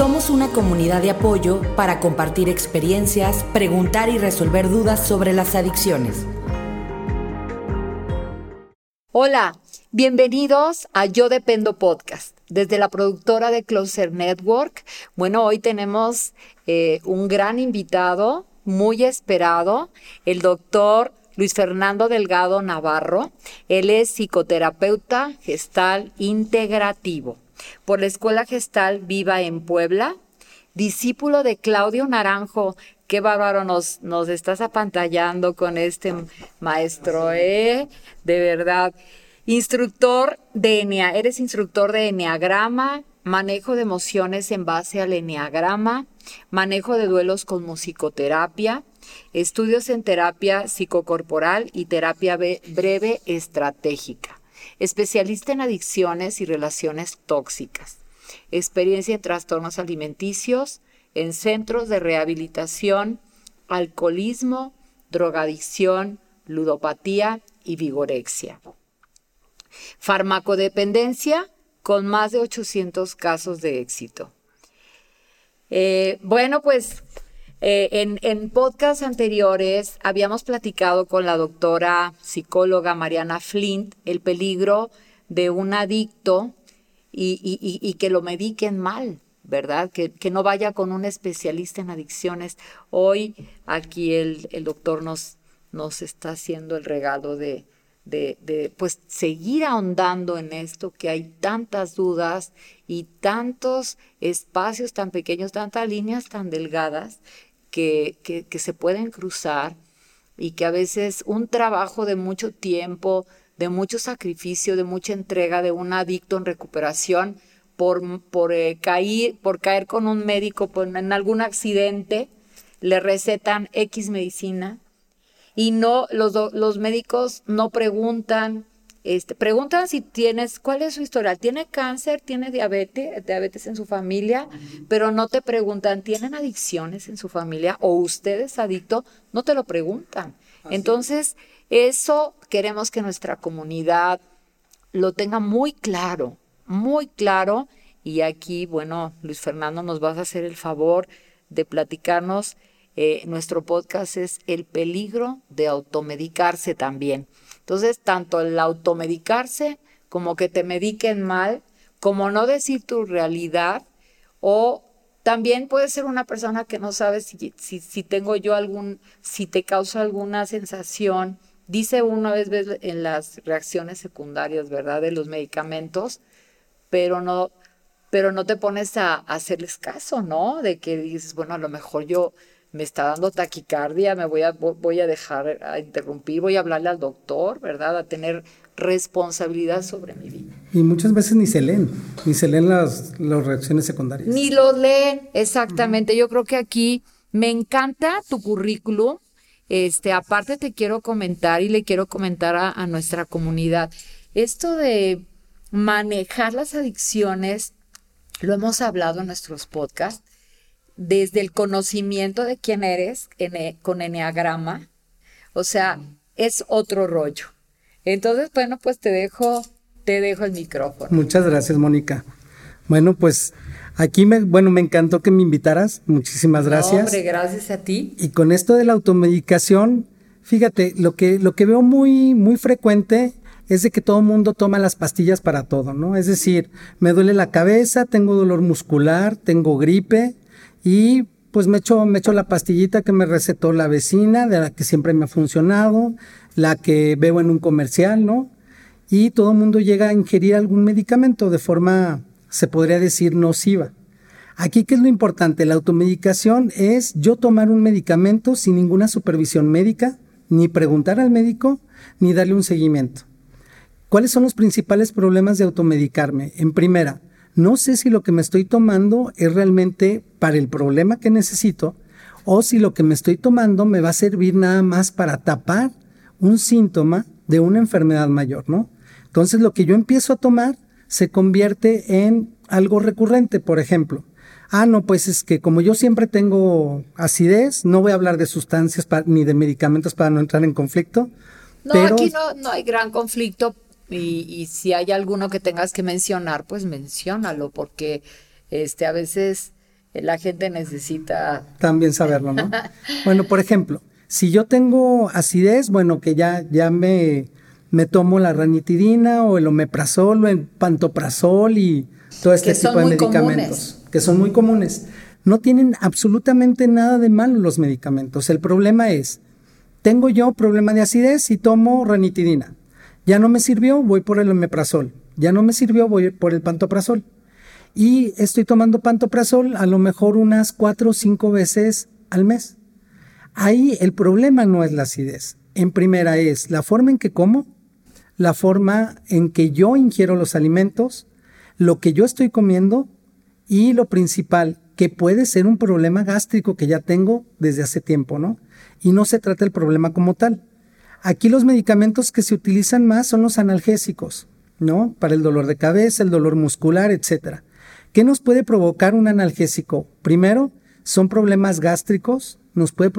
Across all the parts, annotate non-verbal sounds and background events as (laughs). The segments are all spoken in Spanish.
Somos una comunidad de apoyo para compartir experiencias, preguntar y resolver dudas sobre las adicciones. Hola, bienvenidos a Yo Dependo Podcast. Desde la productora de Closer Network, bueno, hoy tenemos eh, un gran invitado, muy esperado, el doctor Luis Fernando Delgado Navarro. Él es psicoterapeuta gestal integrativo por la Escuela Gestal Viva en Puebla, discípulo de Claudio Naranjo. Qué bárbaro nos, nos estás apantallando con este maestro, ¿eh? De verdad. Instructor de Enea, eres instructor de Enneagrama, manejo de emociones en base al Enneagrama, manejo de duelos con musicoterapia, estudios en terapia psicocorporal y terapia breve estratégica especialista en adicciones y relaciones tóxicas, experiencia en trastornos alimenticios, en centros de rehabilitación, alcoholismo, drogadicción, ludopatía y vigorexia. Farmacodependencia con más de 800 casos de éxito. Eh, bueno, pues eh, en, en podcasts anteriores habíamos platicado con la doctora psicóloga Mariana Flint el peligro de un adicto y, que lo mediquen mal, ¿verdad? Que, no vaya con un especialista en adicciones. Hoy aquí el, doctor nos, nos está haciendo el regalo de, de, de, pues seguir ahondando en esto, que hay tantas dudas y tantos espacios tan pequeños, tantas líneas tan delgadas que, que, se pueden cruzar y que a veces un trabajo de mucho tiempo, de mucho sacrificio, de mucha entrega de un adicto en recuperación por, por, eh, caer, por caer con un médico en algún accidente, le recetan X medicina y no los, los médicos no preguntan este, preguntan si tienes, ¿cuál es su historial? ¿Tiene cáncer? ¿Tiene diabetes? ¿Diabetes en su familia? Pero no te preguntan, ¿tienen adicciones en su familia? ¿O usted es adicto? No te lo preguntan. Entonces, eso queremos que nuestra comunidad lo tenga muy claro, muy claro. Y aquí, bueno, Luis Fernando, nos vas a hacer el favor de platicarnos. Eh, nuestro podcast es El peligro de automedicarse también. Entonces, tanto el automedicarse como que te mediquen mal, como no decir tu realidad, o también puede ser una persona que no sabe si, si, tengo yo algún, si te causa alguna sensación. Dice una vez en las reacciones secundarias, ¿verdad? De los medicamentos, pero no, pero no te pones a, a hacerles caso, ¿no? De que dices, bueno, a lo mejor yo me está dando taquicardia, me voy a, voy a dejar a interrumpir, voy a hablarle al doctor, ¿verdad? A tener responsabilidad sobre mi vida. Y muchas veces ni se leen, ni se leen las, las reacciones secundarias. Ni los leen, exactamente. Yo creo que aquí me encanta tu currículum. Este, aparte te quiero comentar y le quiero comentar a, a nuestra comunidad. Esto de manejar las adicciones, lo hemos hablado en nuestros podcasts, desde el conocimiento de quién eres con Enneagrama. O sea, es otro rollo. Entonces, bueno, pues te dejo, te dejo el micrófono. Muchas gracias, Mónica. Bueno, pues aquí me, bueno, me encantó que me invitaras. Muchísimas gracias. hombre, gracias a ti. Y con esto de la automedicación, fíjate, lo que, lo que veo muy, muy frecuente es de que todo el mundo toma las pastillas para todo, ¿no? Es decir, me duele la cabeza, tengo dolor muscular, tengo gripe, y pues me echo, me echo la pastillita que me recetó la vecina, de la que siempre me ha funcionado, la que veo en un comercial, ¿no? Y todo el mundo llega a ingerir algún medicamento de forma, se podría decir, nociva. Aquí, ¿qué es lo importante? La automedicación es yo tomar un medicamento sin ninguna supervisión médica, ni preguntar al médico, ni darle un seguimiento. ¿Cuáles son los principales problemas de automedicarme? En primera, no sé si lo que me estoy tomando es realmente para el problema que necesito o si lo que me estoy tomando me va a servir nada más para tapar un síntoma de una enfermedad mayor, ¿no? Entonces lo que yo empiezo a tomar se convierte en algo recurrente, por ejemplo. Ah, no, pues es que como yo siempre tengo acidez, no voy a hablar de sustancias ni de medicamentos para no entrar en conflicto. No, aquí no, no hay gran conflicto, y, si hay alguno que tengas que mencionar, pues menciónalo, porque este, a veces la gente necesita también saberlo, ¿no? (laughs) bueno, por ejemplo, si yo tengo acidez, bueno, que ya, ya me, me tomo la ranitidina o el omeprazol o el pantoprazol y todo este tipo de medicamentos, que son muy comunes. No tienen absolutamente nada de malo los medicamentos. El problema es, tengo yo problema de acidez y tomo ranitidina. Ya no me sirvió, voy por el omeprazol. Ya no me sirvió, voy por el pantoprazol. Y estoy tomando pantoprazol a lo mejor unas cuatro o cinco veces al mes. Ahí el problema no es la acidez. En primera es la forma en que como, la forma en que yo ingiero los alimentos, lo que yo estoy comiendo y lo principal, que puede ser un problema gástrico que ya tengo desde hace tiempo, ¿no? Y no se trata el problema como tal. Aquí los medicamentos que se utilizan más son los analgésicos, ¿no? Para el dolor de cabeza, el dolor muscular, etcétera. ¿Qué nos puede provocar un analgésico? Primero, son problemas gástricos, nos puede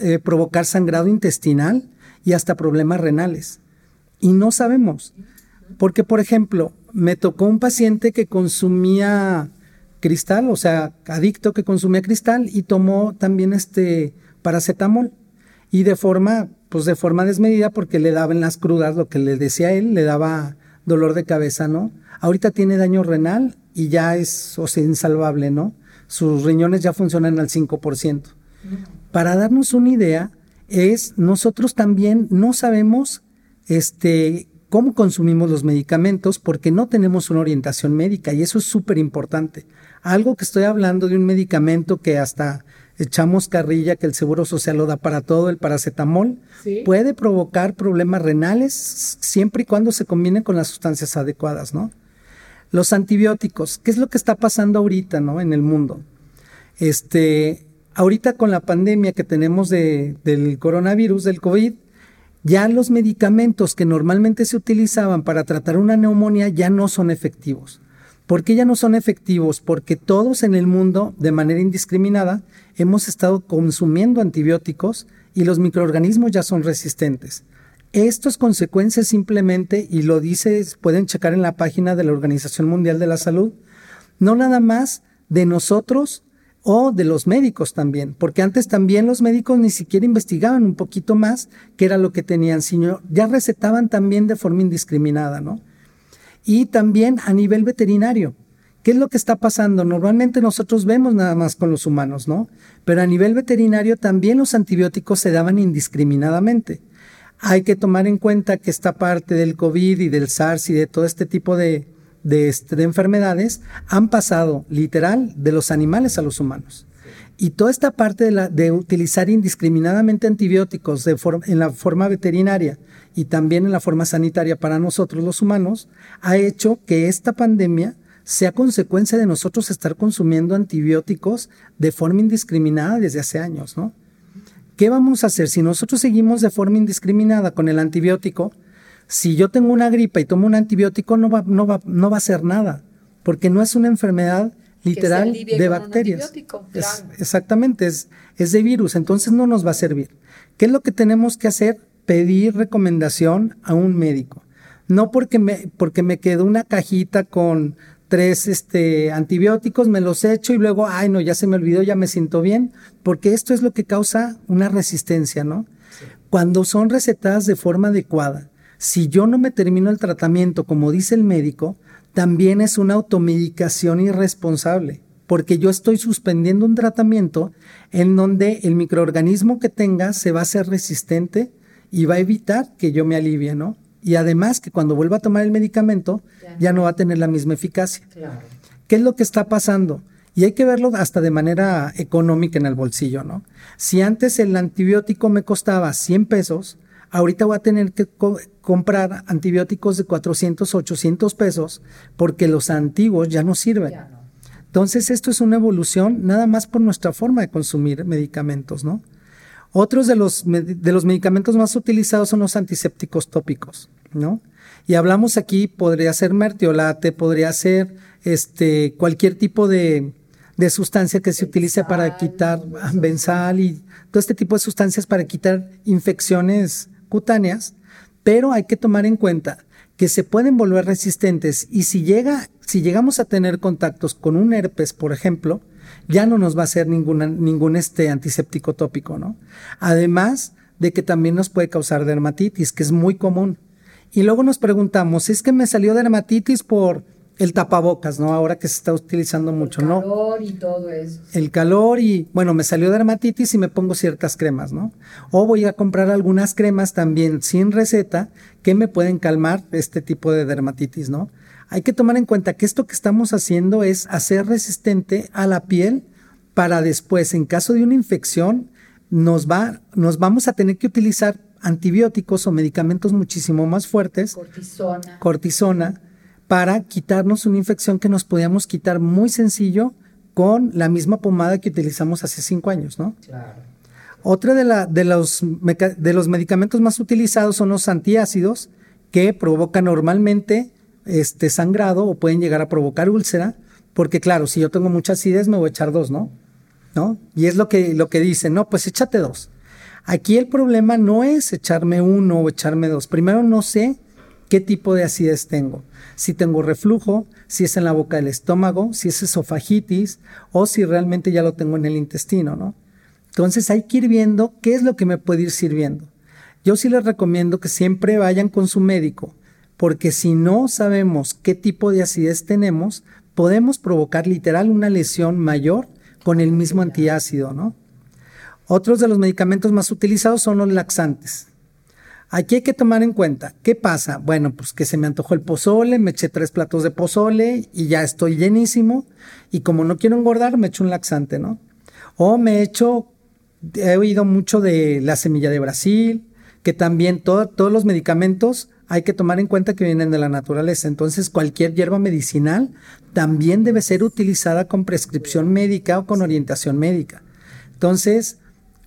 eh, provocar sangrado intestinal y hasta problemas renales. Y no sabemos. Porque, por ejemplo, me tocó un paciente que consumía cristal, o sea, adicto que consumía cristal y tomó también este paracetamol. Y de forma, pues de forma desmedida, porque le daban las crudas, lo que le decía él, le daba dolor de cabeza, ¿no? Ahorita tiene daño renal y ya es o sea, insalvable, ¿no? Sus riñones ya funcionan al 5%. Para darnos una idea, es nosotros también no sabemos este, cómo consumimos los medicamentos porque no tenemos una orientación médica y eso es súper importante. Algo que estoy hablando de un medicamento que hasta echamos carrilla que el Seguro Social lo da para todo, el paracetamol, puede provocar problemas renales siempre y cuando se combine con las sustancias adecuadas, ¿no? Los antibióticos, ¿qué es lo que está pasando ahorita, ¿no? En el mundo. Este, ahorita con la pandemia que tenemos de, del coronavirus, del COVID, ya los medicamentos que normalmente se utilizaban para tratar una neumonía ya no son efectivos. ¿Por qué ya no son efectivos? Porque todos en el mundo, de manera indiscriminada, hemos estado consumiendo antibióticos y los microorganismos ya son resistentes. Esto es consecuencia simplemente, y lo dice, pueden checar en la página de la Organización Mundial de la Salud, no nada más de nosotros o de los médicos también, porque antes también los médicos ni siquiera investigaban un poquito más qué era lo que tenían, sino ya recetaban también de forma indiscriminada, ¿no? Y también a nivel veterinario. ¿Qué es lo que está pasando? Normalmente nosotros vemos nada más con los humanos, ¿no? Pero a nivel veterinario también los antibióticos se daban indiscriminadamente hay que tomar en cuenta que esta parte del COVID y del SARS y de todo este tipo de, este, enfermedades han pasado literal de los animales a los humanos. Y toda esta parte de, utilizar indiscriminadamente antibióticos en la forma veterinaria y también en la forma sanitaria para nosotros los humanos ha hecho que esta pandemia sea consecuencia de nosotros estar consumiendo antibióticos de forma indiscriminada desde hace años, ¿no? ¿Qué vamos a hacer si nosotros seguimos de forma indiscriminada con el antibiótico? Si yo tengo una gripa y tomo un antibiótico, no va, no va, no va a hacer nada, porque no es una enfermedad literal de bacterias. exactamente, es, es de virus, entonces no nos va a servir. ¿Qué es lo que tenemos que hacer? Pedir recomendación a un médico. No porque me, porque me quedó una cajita con tres este, antibióticos, me los echo y luego, ay, no, ya se me olvidó, ya me siento bien, porque esto es lo que causa una resistencia, ¿no? Cuando son recetadas de forma adecuada, si yo no me termino el tratamiento como dice el médico, también es una automedicación irresponsable, porque yo estoy suspendiendo un tratamiento en donde el microorganismo que tenga se va a hacer resistente y va a evitar que yo me alivie, ¿no? y además que cuando vuelva a tomar el medicamento ya, no va a tener la misma eficacia. ¿Qué es lo que está pasando? Y hay que verlo hasta de manera económica en el bolsillo, ¿no? Si antes el antibiótico me costaba 100 pesos, ahorita voy a tener que comprar antibióticos de 400, 800 pesos porque los antiguos ya no sirven. Entonces esto es una evolución nada más por nuestra forma de consumir medicamentos, ¿no? Otros de los, de los medicamentos más utilizados son los antisépticos tópicos, ¿no? Y hablamos aquí, podría ser mertiolate, podría ser este, cualquier tipo de, de sustancia que se utilice para quitar benzal y todo este tipo de sustancias para quitar infecciones cutáneas, pero hay que tomar en cuenta que se pueden volver resistentes y si llega, si llegamos a tener contactos con un herpes, por ejemplo, ya no nos va a hacer ningún este antiséptico tópico, ¿no? Además de que también nos puede causar dermatitis, que es muy común. Y luego nos preguntamos, ¿es que me salió dermatitis por el tapabocas, ¿no? Ahora que se está utilizando mucho, ¿no? El calor y todo eso. El calor y, bueno, me salió dermatitis y me pongo ciertas cremas, ¿no? O voy a comprar algunas cremas también sin receta que me pueden calmar este tipo de dermatitis, ¿no? Hay que tomar en cuenta que esto que estamos haciendo es hacer resistente a la piel para después, en caso de una infección, nos, va, nos vamos a tener que utilizar antibióticos o medicamentos muchísimo más fuertes. Cortisona. Cortisona para quitarnos una infección que nos podíamos quitar muy sencillo con la misma pomada que utilizamos hace cinco años, ¿no? Claro. Otra de, la, de, los, de los medicamentos más utilizados son los antiácidos, que provocan normalmente este sangrado o pueden llegar a provocar úlcera, porque claro, si yo tengo mucha acidez me voy a echar dos, ¿no? ¿No? Y es lo que, lo que dicen, no, pues échate dos. Aquí el problema no es echarme uno o echarme dos. Primero no sé qué tipo de acidez tengo si tengo reflujo, si es en la boca del estómago, si es esofagitis o si realmente ya lo tengo en el intestino, ¿no? Entonces hay que ir viendo qué es lo que me puede ir sirviendo. Yo sí les recomiendo que siempre vayan con su médico, porque si no sabemos qué tipo de acidez tenemos, podemos provocar literal una lesión mayor con el mismo antiácido, ¿no? Otros de los medicamentos más utilizados son los laxantes. Aquí hay que tomar en cuenta, ¿qué pasa? Bueno, pues que se me antojó el pozole, me eché tres platos de pozole y ya estoy llenísimo y como no quiero engordar, me echo un laxante, ¿no? O me he hecho, he oído mucho de la semilla de Brasil, que también todos los medicamentos hay que tomar en cuenta que vienen de la naturaleza. Entonces, cualquier hierba medicinal también debe ser utilizada con prescripción médica o con orientación médica. Entonces,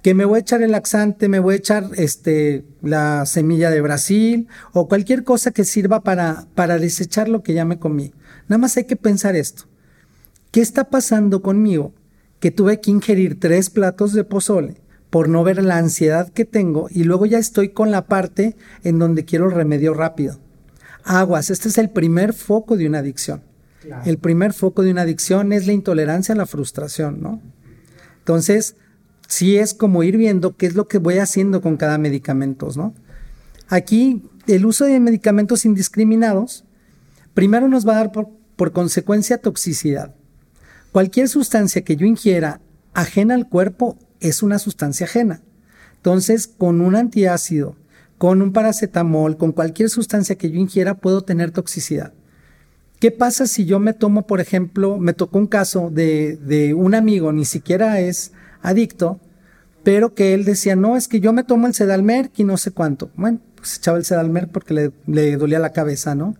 que me voy a echar el laxante, me voy a echar este, la semilla de Brasil o cualquier cosa que sirva para, para desechar lo que ya me comí. Nada más hay que pensar esto. ¿Qué está pasando conmigo? Que tuve que ingerir tres platos de pozole por no ver la ansiedad que tengo y luego ya estoy con la parte en donde quiero remedio rápido. Aguas, este es el primer foco de una adicción. El primer foco de una adicción es la intolerancia a la frustración, ¿no? Entonces, sí es como ir viendo qué es lo que voy haciendo con cada medicamento, ¿no? Aquí, el uso de medicamentos indiscriminados, primero nos va a dar por, por consecuencia toxicidad. Cualquier sustancia que yo ingiera ajena al cuerpo es una sustancia ajena. Entonces, con un antiácido, con un paracetamol, con cualquier sustancia que yo ingiera, puedo tener toxicidad. ¿Qué pasa si yo me tomo, por ejemplo, me tocó un caso de, de un amigo, ni siquiera es adicto, pero que él decía, no, es que yo me tomo el Sedalmer y no sé cuánto. Bueno, pues echaba el Sedalmer porque le, le dolía la cabeza, ¿no?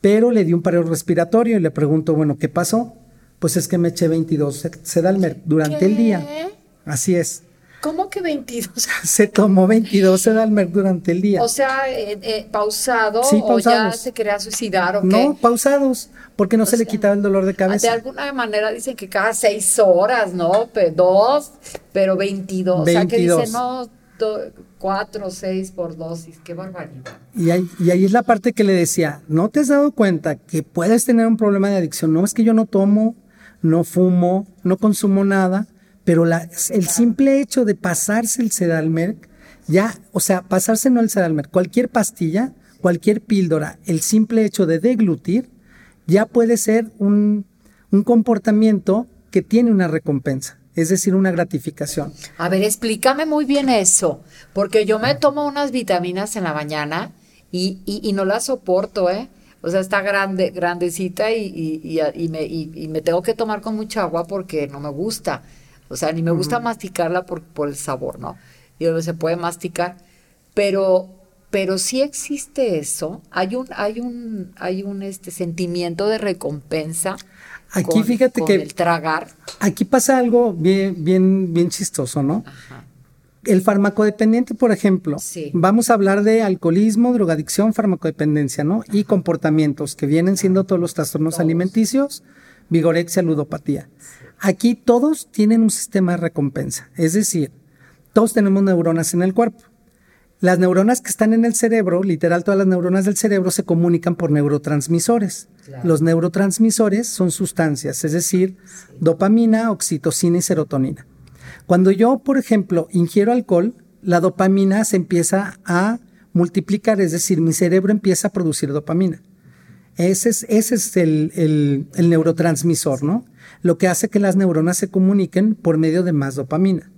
Pero le di un paro respiratorio y le pregunto, bueno, ¿qué pasó? Pues es que me eché 22 Sedalmer durante el día. Así es. ¿Cómo que 22? (laughs) se tomó 22 Sedalmer durante el día. O sea, eh, eh, pausado o ya se quería suicidar o qué? No, pausados, porque no se le quitaba el dolor de cabeza. De alguna manera dicen que cada seis horas, ¿no? dos, pero 22. 22. O sea, que dicen, no, cuatro, seis por dosis, qué barbaridad. Y ahí, y ahí es la parte que le decía, ¿no te has dado cuenta que puedes tener un problema de adicción? No es que yo no tomo, no fumo, no consumo nada, pero la, el simple hecho de pasarse el Sedalmer, ya, o sea, pasarse no el Sedalmer, cualquier pastilla, cualquier píldora, el simple hecho de deglutir, ya puede ser un, un comportamiento que tiene una recompensa, es decir, una gratificación. A ver, explícame muy bien eso, porque yo me tomo unas vitaminas en la mañana y, y, no las soporto, ¿eh? O sea, está grande, grandecita y, y, me, y, me tengo que tomar con mucha agua porque no me gusta. O sea, ni me gusta masticarla por, por el sabor, ¿no? Y se puede masticar, pero pero sí existe eso, hay un hay un hay un este sentimiento de recompensa Aquí fíjate que el tragar. Aquí pasa algo bien bien bien chistoso, ¿no? Ajá. El farmacodependiente, por ejemplo, sí. vamos a hablar de alcoholismo, drogadicción, farmacodependencia, ¿no? Y comportamientos que vienen siendo todos los trastornos alimenticios, vigorexia, ludopatía. Aquí todos tienen un sistema de recompensa, es decir, todos tenemos neuronas en el cuerpo. las neuronas que están en el cerebro, literal todas las neuronas del cerebro se comunican por neurotransmisores. Los neurotransmisores son sustancias, es decir, dopamina, oxitocina y serotonina. Cuando yo, por ejemplo, ingiero alcohol, la dopamina se empieza a multiplicar, es decir, mi cerebro empieza a producir dopamina. Ese es, ese es el, neurotransmisor, ¿no? Lo que hace que las neuronas se comuniquen por medio de más dopamina.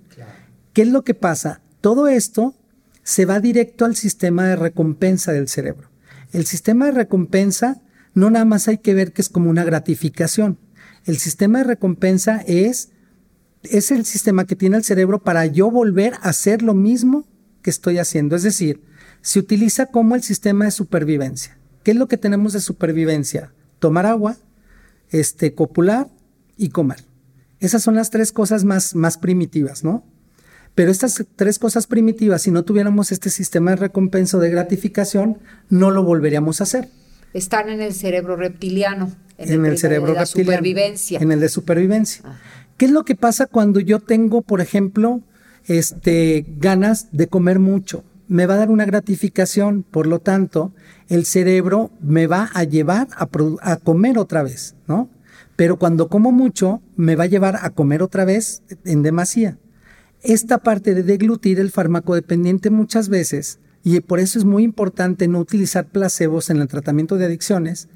¿Qué es lo que pasa? Todo esto se va directo al sistema de recompensa del cerebro. El sistema de recompensa no nada más hay que ver que es como una gratificación. El sistema de recompensa es, es el sistema que tiene el cerebro para yo volver a hacer lo mismo que estoy haciendo. Es decir, se utiliza como el sistema de supervivencia. ¿Qué es lo que tenemos de supervivencia? Tomar agua, este, copular y comer. Esas son las tres cosas más, más primitivas, ¿no? Pero estas tres cosas primitivas, si no tuviéramos este sistema de recompensa de gratificación, no lo volveríamos a hacer. Están en el cerebro reptiliano. En, el, cerebro de supervivencia. En el de supervivencia. Ah. ¿Qué es lo que pasa cuando yo tengo, por ejemplo, este, ganas de comer mucho? Me va a dar una gratificación, por lo tanto, el cerebro me va a llevar a, a comer otra vez, ¿no? Pero cuando como mucho, me va a llevar a comer otra vez en demasía esta parte de deglutir el fármaco dependiente muchas veces, y por eso es muy importante no utilizar placebos en el tratamiento de adicciones,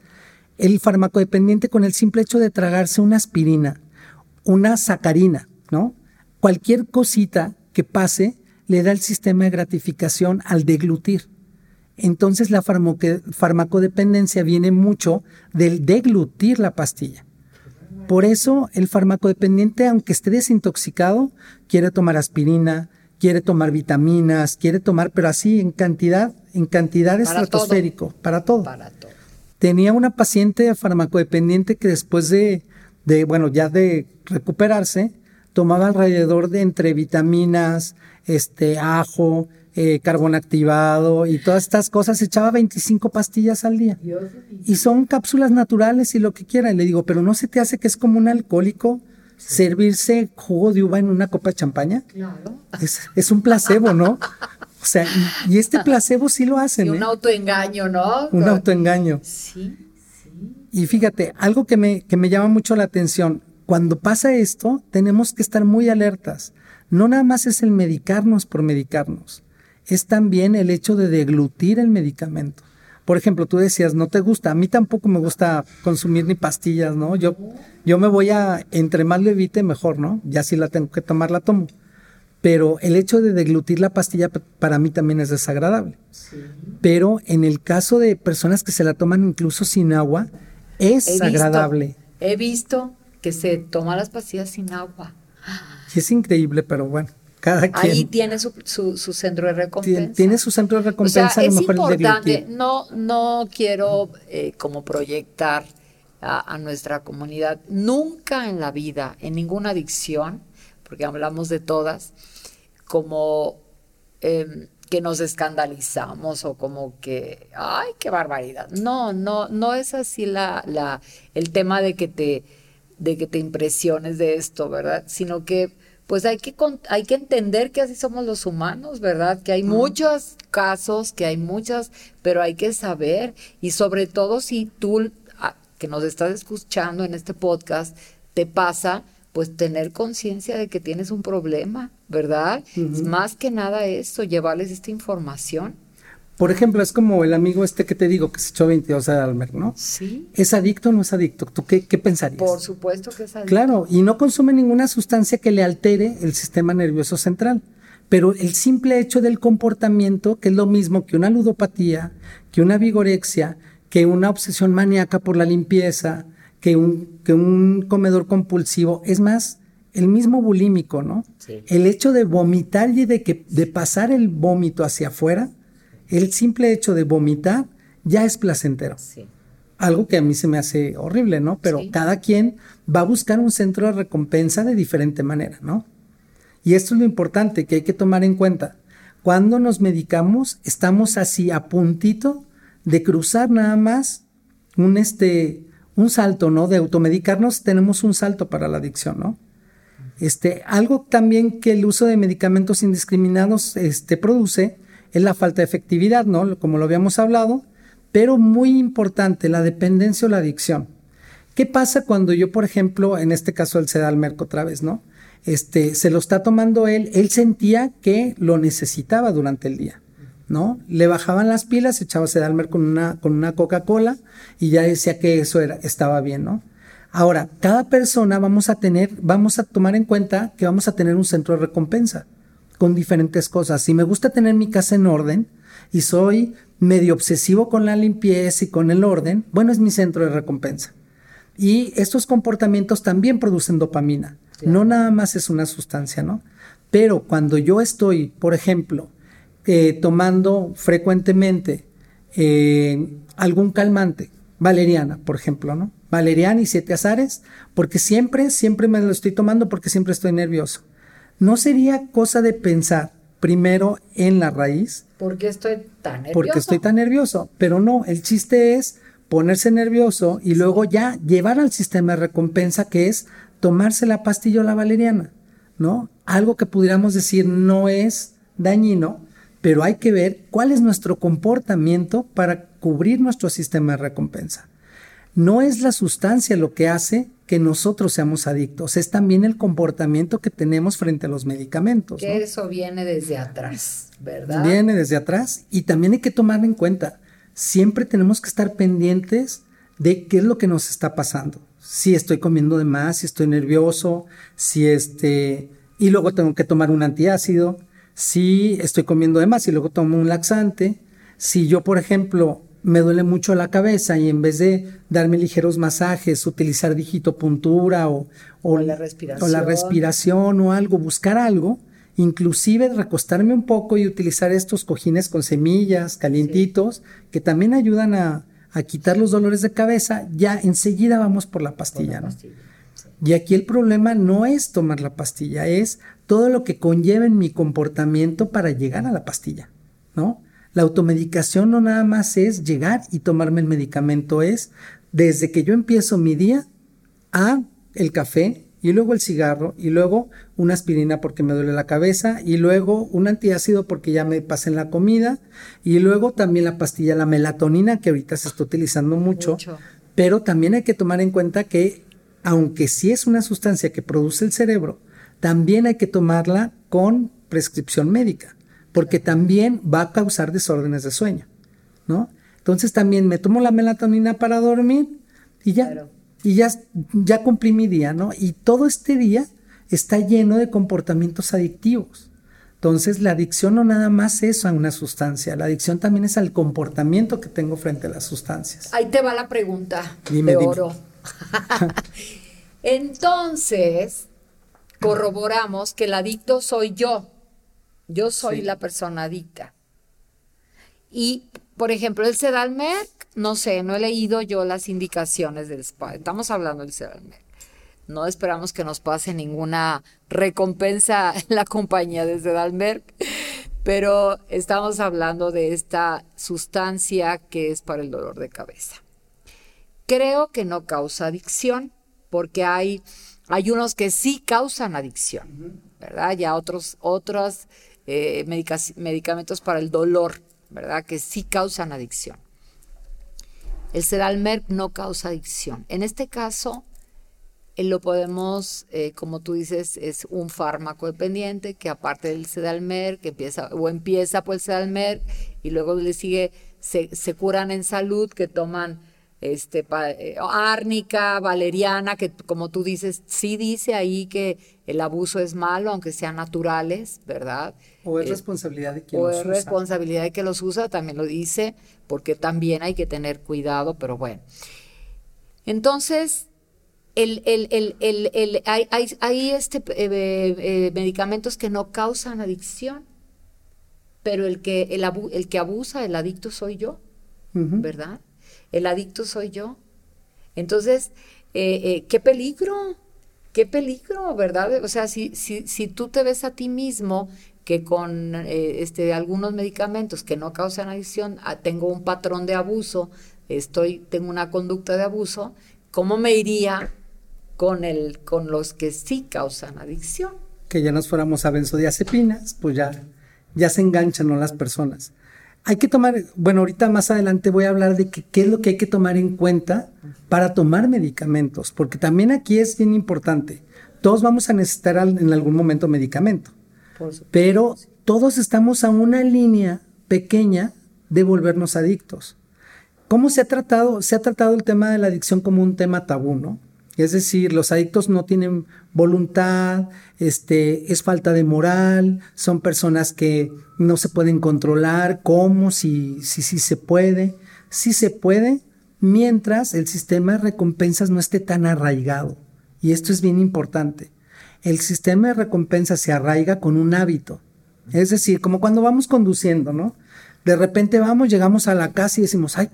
el fármaco dependiente con el simple hecho de tragarse una aspirina, una sacarina, ¿no? Cualquier cosita que pase le da el sistema de gratificación al deglutir. Entonces la farmacodependencia viene mucho del deglutir la pastilla. Por eso el farmacodependiente, aunque esté desintoxicado, quiere tomar aspirina, quiere tomar vitaminas, quiere tomar, pero así en cantidad, en cantidad estratosférico, para todo. Para todo. Tenía una paciente farmacodependiente que después de, de, bueno, ya de recuperarse, tomaba alrededor de entre vitaminas, este, ajo, eh, carbón activado y todas estas cosas, echaba 25 pastillas al día. Y son cápsulas naturales y lo que quiera. Y le digo, pero ¿no se te hace que es como un alcohólico servirse jugo de uva en una copa de champaña? Claro. Es, un placebo, ¿no? O sea, y, este placebo sí lo hacen. Y un ¿eh? autoengaño, ¿no? Un autoengaño. Sí, sí. Y fíjate, algo que me, que me llama mucho la atención, cuando pasa esto, tenemos que estar muy alertas. No nada más es el medicarnos por medicarnos es también el hecho de deglutir el medicamento. Por ejemplo, tú decías, no te gusta, a mí tampoco me gusta consumir ni pastillas, ¿no? Yo, yo me voy a, entre más lo evite, mejor, ¿no? Ya si la tengo que tomar, la tomo. Pero el hecho de deglutir la pastilla para mí también es desagradable. Pero en el caso de personas que se la toman incluso sin agua, es agradable. he visto que se toman las pastillas sin agua. Y es increíble, pero bueno. Ahí tiene su, su, centro de recompensa. Tiene, su centro de recompensa. es importante. no, no quiero eh, como proyectar a, nuestra comunidad. Nunca en la vida, en ninguna adicción, porque hablamos de todas, como em, que nos escandalizamos o como que, ay, qué barbaridad. No, no, no es así la, la, el tema de que te, de que te impresiones de esto, ¿verdad? Sino que pues hay que, hay que entender que así somos los humanos, ¿verdad? Que hay muchos casos, que hay muchas, pero hay que saber y sobre todo si tú ah, que nos estás escuchando en este podcast te pasa, pues tener conciencia de que tienes un problema, ¿verdad? Más que nada eso, llevarles esta información por ejemplo, es como el amigo este que te digo que se echó 22 de Almer, ¿no? Sí. ¿Es adicto o no es adicto? ¿Tú qué, qué pensarías? Por supuesto que es adicto. Claro, y no consume ninguna sustancia que le altere el sistema nervioso central. Pero el simple hecho del comportamiento, que es lo mismo que una ludopatía, que una vigorexia, que una obsesión maníaca por la limpieza, que un, que un comedor compulsivo, es más, el mismo bulímico, ¿no? Sí. El hecho de vomitar y de, que, de pasar el vómito hacia afuera, el simple hecho de vomitar ya es placentero. Algo que a mí se me hace horrible, ¿no? Pero cada quien va a buscar un centro de recompensa de diferente manera, ¿no? Y esto es lo importante que hay que tomar en cuenta. Cuando nos medicamos, estamos así a puntito de cruzar nada más un, este, un salto, ¿no? De automedicarnos, tenemos un salto para la adicción, ¿no? Este, algo también que el uso de medicamentos indiscriminados este, produce es la falta de efectividad, ¿no? Como lo habíamos hablado, pero muy importante, la dependencia o la adicción. ¿Qué pasa cuando yo, por ejemplo, en este caso el Sedalmerco otra vez, ¿no? Este, se lo está tomando él, él sentía que lo necesitaba durante el día, ¿no? Le bajaban las pilas, echaba Sedalmer con una, con una Coca-Cola y ya decía que eso era, estaba bien, ¿no? Ahora, cada persona vamos a tener, vamos a tomar en cuenta que vamos a tener un centro de recompensa con diferentes cosas. Si me gusta tener mi casa en orden y soy medio obsesivo con la limpieza y con el orden, bueno, es mi centro de recompensa. Y estos comportamientos también producen dopamina. No nada más es una sustancia, ¿no? Pero cuando yo estoy, por ejemplo, eh, tomando frecuentemente eh, algún calmante, valeriana, por ejemplo, ¿no? Valeriana y siete azares, porque siempre, siempre me lo estoy tomando porque siempre estoy nervioso. ¿No sería cosa de pensar primero en la raíz? ¿Por qué estoy tan nervioso? Porque estoy tan nervioso, pero no, el chiste es ponerse nervioso y luego ya llevar al sistema de recompensa que es tomarse la pastilla o la valeriana, ¿no? Algo que pudiéramos decir no es dañino, pero hay que ver cuál es nuestro comportamiento para cubrir nuestro sistema de recompensa. No es la sustancia lo que hace que nosotros seamos adictos, es también el comportamiento que tenemos frente a los medicamentos. Que eso viene desde atrás, ¿verdad? Viene desde atrás y también hay que tomar en cuenta, siempre tenemos que estar pendientes de qué es lo que nos está pasando. Si estoy comiendo de más, si estoy nervioso, si este, y luego tengo que tomar un antiácido, si estoy comiendo de más y luego tomo un laxante, si yo, por ejemplo, me duele mucho la cabeza y en vez de darme ligeros masajes, utilizar digitopuntura o, o, la, respiración. o la respiración o algo, buscar algo, inclusive recostarme un poco y utilizar estos cojines con semillas calientitos que también ayudan a, a, quitar los dolores de cabeza, ya enseguida vamos por la pastilla. Por la pastilla. ¿no? Y aquí el problema no es tomar la pastilla, es todo lo que conlleva en mi comportamiento para llegar a la pastilla, ¿no? La automedicación no nada más es llegar y tomarme el medicamento, es desde que yo empiezo mi día a el café y luego el cigarro y luego una aspirina porque me duele la cabeza y luego un antiácido porque ya me pasé en la comida y luego también la pastilla, la melatonina que ahorita se está utilizando mucho, mucho. pero también hay que tomar en cuenta que aunque sí es una sustancia que produce el cerebro, también hay que tomarla con prescripción médica porque también va a causar desórdenes de sueño, ¿no? Entonces también me tomo la melatonina para dormir y ya, claro. y ya, ya cumplí mi día, ¿no? Y todo este día está lleno de comportamientos adictivos. Entonces la adicción no nada más es a una sustancia, la adicción también es al comportamiento que tengo frente a las sustancias. Ahí te va la pregunta dime, de oro. (laughs) Entonces, corroboramos que el adicto soy yo. Yo soy sí. la persona adicta. Y, por ejemplo, el Sedalmerc, no sé, no he leído yo las indicaciones del SPA. Estamos hablando del Sedalmerc. No esperamos que nos pase ninguna recompensa (laughs) en la compañía de Sedalmerc, pero estamos hablando de esta sustancia que es para el dolor de cabeza. Creo que no causa adicción, porque hay, hay unos que sí causan adicción, ¿verdad? Ya otros, otros eh, medica medicamentos para el dolor, ¿verdad? Que sí causan adicción. El Sedalmerc no causa adicción. En este caso, eh, lo podemos, eh, como tú dices, es un fármaco dependiente que aparte del Sedalmerc, que empieza, o empieza por el Sedalmerc y luego le sigue, se, se curan en salud, que toman este, árnica, valeriana, que como tú dices, sí dice ahí que el abuso es malo, aunque sean naturales, ¿verdad? O es responsabilidad de quien o los es usa. responsabilidad de que los usa, también lo dice, porque también hay que tener cuidado, pero bueno. Entonces, el, el, el, hay, hay, hay, este, eh, eh, medicamentos que no causan adicción, pero el que, el, abu el que abusa, el adicto soy yo, uh -huh. ¿verdad? El adicto soy yo. Entonces, eh, eh, qué peligro, qué peligro, ¿verdad? O sea, si, si, si tú te ves a ti mismo que con eh, este, algunos medicamentos que no causan adicción, ah, tengo un patrón de abuso, estoy, tengo una conducta de abuso, ¿cómo me iría con, el, con los que sí causan adicción? Que ya nos fuéramos a benzodiazepinas, pues ya ya se enganchan ¿no? las personas. Hay que tomar, bueno, ahorita más adelante voy a hablar de qué es lo que hay que tomar en cuenta para tomar medicamentos, porque también aquí es bien importante. Todos vamos a necesitar en algún momento medicamento, pero todos estamos a una línea pequeña de volvernos adictos. ¿Cómo se ha tratado? Se ha tratado el tema de la adicción como un tema tabú, ¿no? Es decir, los adictos no tienen voluntad, este, es falta de moral, son personas que no se pueden controlar, ¿cómo? Si, si, si se puede. Sí se puede, mientras el sistema de recompensas no esté tan arraigado. Y esto es bien importante. El sistema de recompensas se arraiga con un hábito. Es decir, como cuando vamos conduciendo, ¿no? De repente vamos, llegamos a la casa y decimos, ay,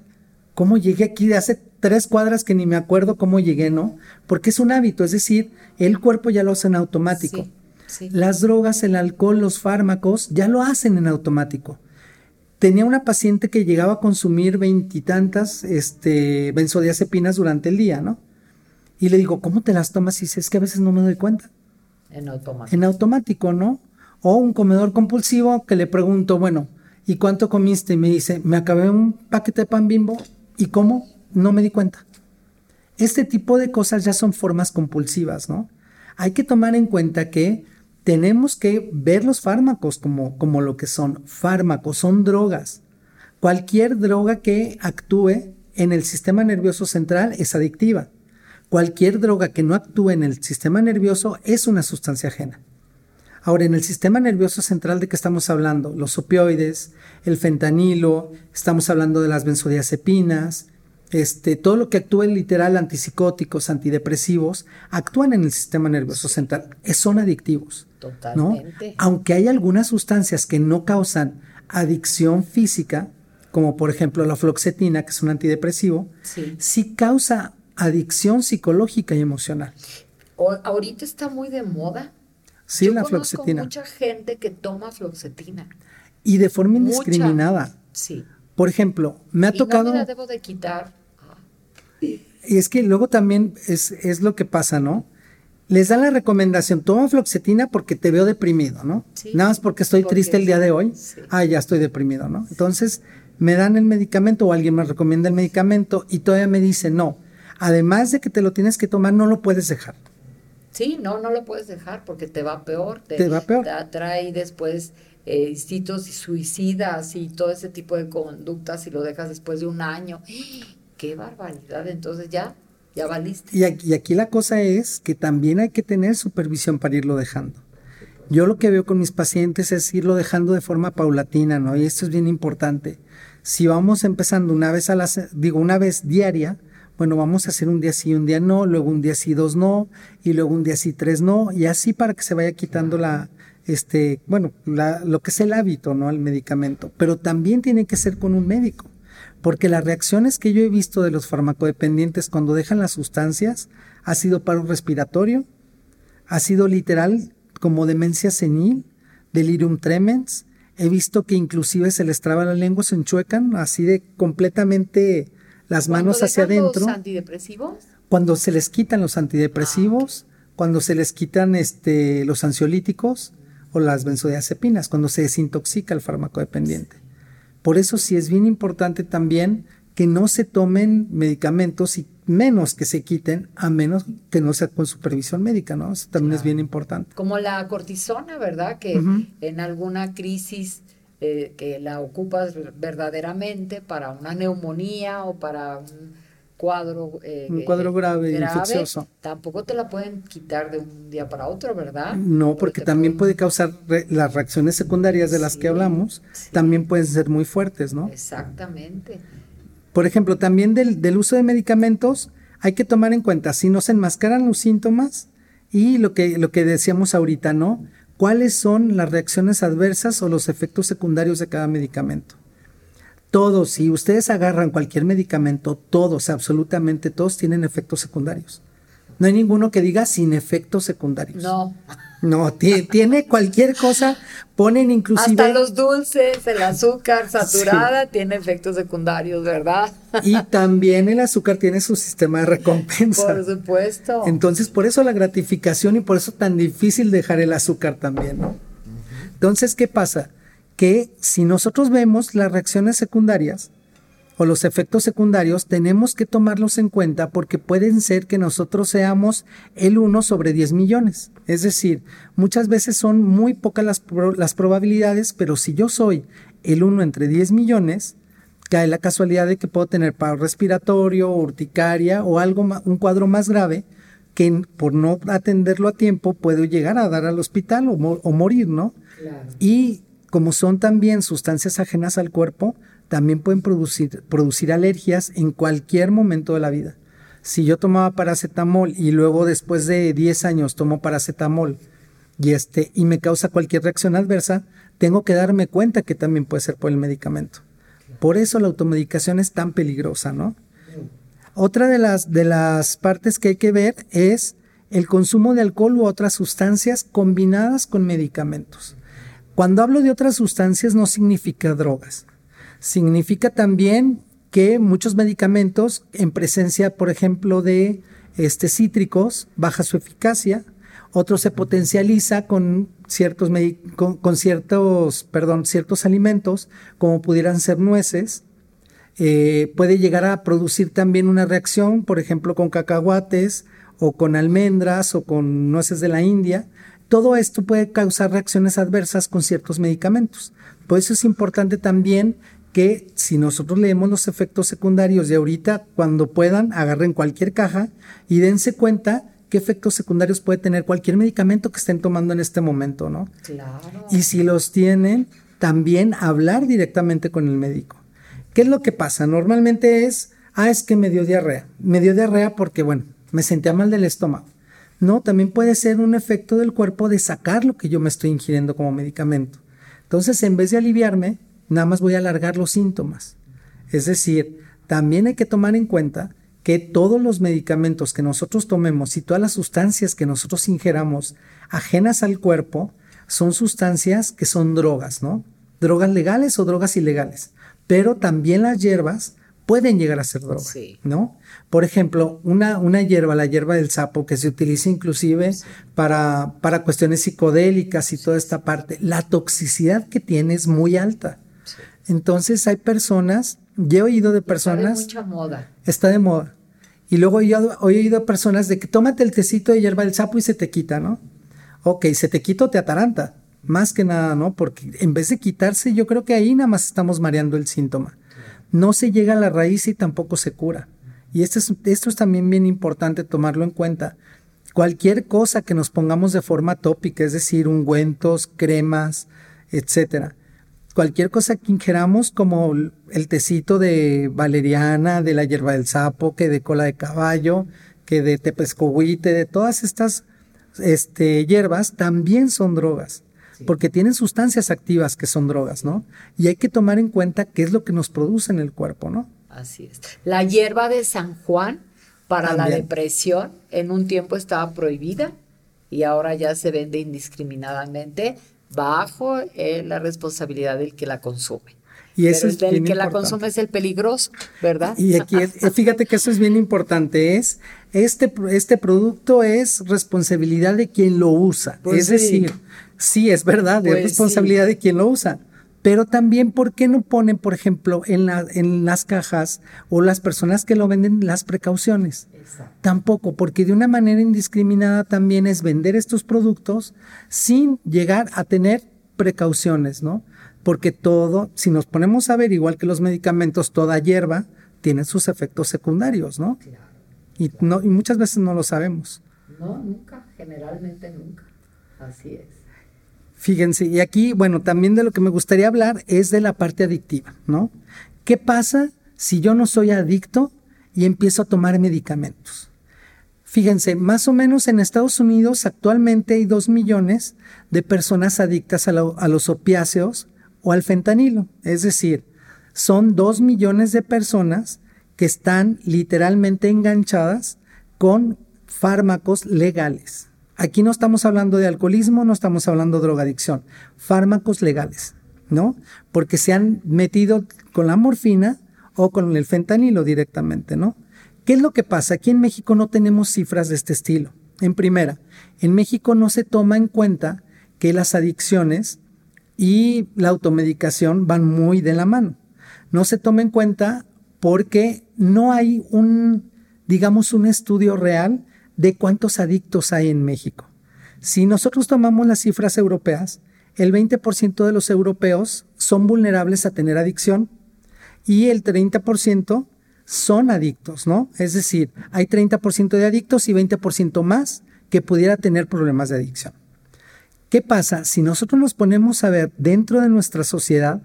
¿cómo llegué aquí de hace tres cuadras que ni me acuerdo cómo llegué, ¿no? Porque es un hábito, es decir, el cuerpo ya lo hace en automático. Las drogas, el alcohol, los fármacos ya lo hacen en automático. Tenía una paciente que llegaba a consumir veintitantas este, benzodiazepinas durante el día, ¿no? Y le digo, ¿cómo te las tomas? Y dice, es que a veces no me doy cuenta. En automático. En automático, ¿no? O un comedor compulsivo que le pregunto, bueno, ¿y cuánto comiste? Y me dice, me acabé un paquete de pan bimbo. ¿Y cómo? no me di cuenta. Este tipo de cosas ya son formas compulsivas, ¿no? Hay que tomar en cuenta que tenemos que ver los fármacos como, como lo que son fármacos, son drogas. Cualquier droga que actúe en el sistema nervioso central es adictiva. Cualquier droga que no actúe en el sistema nervioso es una sustancia ajena. Ahora, en el sistema nervioso central de qué estamos hablando, los opioides, el fentanilo, estamos hablando de las benzodiazepinas, este, todo lo que actúa en literal antipsicóticos, antidepresivos, actúan en el sistema nervioso central, son adictivos. Totalmente. Aunque hay algunas sustancias que no causan adicción física, como por ejemplo la floxetina, que es un antidepresivo, sí, causa adicción psicológica y emocional. ahorita está muy de moda. Sí, la floxetina. mucha gente que toma floxetina. Y de forma indiscriminada. Sí. Por ejemplo, me ha tocado. No me la debo de quitar y es que luego también es, lo que pasa, ¿no? Les dan la recomendación, toma floxetina porque te veo deprimido, ¿no? Nada más porque estoy triste el día de hoy. Ah, ya estoy deprimido, ¿no? Entonces me dan el medicamento o alguien me recomienda el medicamento y todavía me dice, no, además de que te lo tienes que tomar, no lo puedes dejar. Sí, no, no lo puedes dejar porque te va peor. Te, va peor. Te trae después eh, instintos suicidas y todo ese tipo de conductas y lo dejas después de un año (gasps) qué barbaridad, entonces ya, ya valiste. Y aquí, y aquí la cosa es que también hay que tener supervisión para irlo dejando. Yo lo que veo con mis pacientes es irlo dejando de forma paulatina, ¿no? Y esto es bien importante. Si vamos empezando una vez a la, digo, una vez diaria, bueno, vamos a hacer un día sí, un día no, luego un día sí, dos no, y luego un día sí, tres no, y así para que se vaya quitando la, este, bueno, la, lo que es el hábito, ¿no? Al medicamento. Pero también tiene que ser con un médico porque las reacciones que yo he visto de los farmacodependientes cuando dejan las sustancias ha sido paro respiratorio, ha sido literal como demencia senil, delirium tremens, he visto que inclusive se les traba la lengua, se enchuecan así de completamente las manos hacia adentro. ¿Los antidepresivos? Cuando se les quitan los antidepresivos, ah, cuando se les quitan este, los ansiolíticos o las benzodiazepinas, cuando se desintoxica el fármaco dependiente. Por eso sí es bien importante también que no se tomen medicamentos y menos que se quiten a menos que no sea con supervisión médica, ¿no? Eso también es bien importante. Como la cortisona, ¿verdad? Que en alguna crisis eh, que la ocupas verdaderamente para una neumonía o para un cuadro, eh, un cuadro eh, grave, infeccioso. Tampoco te la pueden quitar de un día para otro, ¿verdad? No, porque, también puede causar las reacciones secundarias de las que hablamos, también pueden ser muy fuertes, ¿no? Exactamente. Por ejemplo, también del, del uso de medicamentos hay que tomar en cuenta si no se enmascaran los síntomas y lo que, lo que decíamos ahorita, ¿no? ¿Cuáles son las reacciones adversas o los efectos secundarios de cada medicamento? Todos, si ustedes agarran cualquier medicamento, todos, absolutamente todos tienen efectos secundarios. No hay ninguno que diga sin efectos secundarios. No. No, tiene cualquier cosa, ponen inclusive... Hasta los dulces, el azúcar saturada tiene efectos secundarios, ¿verdad? Y también el azúcar tiene su sistema de recompensa. Por supuesto. Entonces, por eso la gratificación y por eso tan difícil dejar el azúcar también, ¿no? Entonces, ¿qué pasa? que si nosotros vemos las reacciones secundarias o los efectos secundarios, tenemos que tomarlos en cuenta porque pueden ser que nosotros seamos el 1 sobre 10 millones. Es decir, muchas veces son muy pocas las, las probabilidades, pero si yo soy el 1 entre 10 millones, cae la casualidad de que puedo tener paro respiratorio, urticaria o algo, un cuadro más grave que por no atenderlo a tiempo puedo llegar a dar al hospital o, morir, ¿no? Y como son también sustancias ajenas al cuerpo, también pueden producir, producir alergias en cualquier momento de la vida. Si yo tomaba paracetamol y luego después de 10 años tomo paracetamol y, este, y me causa cualquier reacción adversa, tengo que darme cuenta que también puede ser por el medicamento. Por eso la automedicación es tan peligrosa, ¿no? Otra de las, de las partes que hay que ver es el consumo de alcohol u otras sustancias combinadas con medicamentos. Cuando hablo de otras sustancias no significa drogas. Significa también que muchos medicamentos en presencia, por ejemplo, de este, cítricos, baja su eficacia, otro se potencializa con ciertos, con, ciertos, perdón, ciertos alimentos, como pudieran ser nueces, eh, puede llegar a producir también una reacción, por ejemplo, con cacahuates o con almendras o con nueces de la India. Todo esto puede causar reacciones adversas con ciertos medicamentos. Por eso es importante también que si nosotros leemos los efectos secundarios de ahorita, cuando puedan, agarren cualquier caja y dense cuenta qué efectos secundarios puede tener cualquier medicamento que estén tomando en este momento, ¿no? Claro. Y si los tienen, también hablar directamente con el médico. ¿Qué es lo que pasa? Normalmente es, ah, es que me dio diarrea. Me dio diarrea porque, bueno, me sentía mal del estómago. No, también puede ser un efecto del cuerpo de sacar lo que yo me estoy ingiriendo como medicamento. Entonces, en vez de aliviarme, nada más voy a alargar los síntomas. Es decir, también hay que tomar en cuenta que todos los medicamentos que nosotros tomemos y todas las sustancias que nosotros ingeramos ajenas al cuerpo son sustancias que son drogas, ¿no? Drogas legales o drogas ilegales pero también las hierbas pueden llegar a ser drogas, ¿no? Por ejemplo, una, una hierba, la hierba del sapo, que se utiliza inclusive para, para cuestiones psicodélicas y toda esta parte, la toxicidad que tiene es muy alta. Entonces hay personas, yo he oído de personas... Está de mucha moda. Está de moda. Y luego he oído, he oído personas de que tómate el tecito de hierba del sapo y se te quita, ¿no? Ok, se te quita o te ataranta. Más que nada, ¿no? Porque en vez de quitarse, yo creo que ahí nada más estamos mareando el síntoma. No se llega a la raíz y tampoco se cura. Y esto es, esto es también bien importante tomarlo en cuenta. Cualquier cosa que nos pongamos de forma tópica, es decir, ungüentos, cremas, etcétera. Cualquier cosa que ingeramos, como el tecito de valeriana, de la hierba del sapo, que de cola de caballo, que de tepescohuite, de todas estas este, hierbas, también son drogas porque tienen sustancias activas que son drogas, ¿no? Y hay que tomar en cuenta qué es lo que nos produce en el cuerpo, ¿no? Así es. La hierba de San Juan para la depresión en un tiempo estaba prohibida y ahora ya se vende indiscriminadamente bajo eh, la responsabilidad del que la consume. Y eso es el que la consume es el peligroso, ¿verdad? Y aquí, fíjate que eso es bien importante, es este, este producto es responsabilidad de quien lo usa. Pues es decir, Sí, es verdad, es pues responsabilidad de quien lo usa. Pero también, ¿por qué no ponen, por ejemplo, en, la, en las cajas o las personas que lo venden las precauciones? Tampoco, porque de una manera indiscriminada también es vender estos productos sin llegar a tener precauciones, ¿no? Porque todo, si nos ponemos a ver, igual que los medicamentos, toda hierba tiene sus efectos secundarios, ¿no? Y, no y muchas veces no lo sabemos. No, nunca, generalmente nunca. Así es. Fíjense, y aquí, bueno, también de lo que me gustaría hablar es de la parte adictiva, ¿no? ¿Qué pasa si yo no soy adicto y empiezo a tomar medicamentos? Fíjense, más o menos en Estados Unidos actualmente hay dos millones de personas adictas a, los opiáceos o al fentanilo. Es decir, son dos millones de personas que están literalmente enganchadas con fármacos legales. Aquí no estamos hablando de alcoholismo, no estamos hablando de drogadicción, fármacos legales, ¿no? Porque se han metido con la morfina o con el fentanilo directamente, ¿no? ¿Qué es lo que pasa? Aquí en México no tenemos cifras de este estilo. En primera, en México no se toma en cuenta que las adicciones y la automedicación van muy de la mano. No se toma en cuenta porque no hay un, digamos, un estudio real de cuántos adictos hay en México. Si nosotros tomamos las cifras europeas, el 20% de los europeos son vulnerables a tener adicción y el 30% son adictos, ¿no? Es decir, hay 30% de adictos y 20% más que pudiera tener problemas de adicción. ¿Qué pasa? Si nosotros nos ponemos a ver dentro de nuestra sociedad,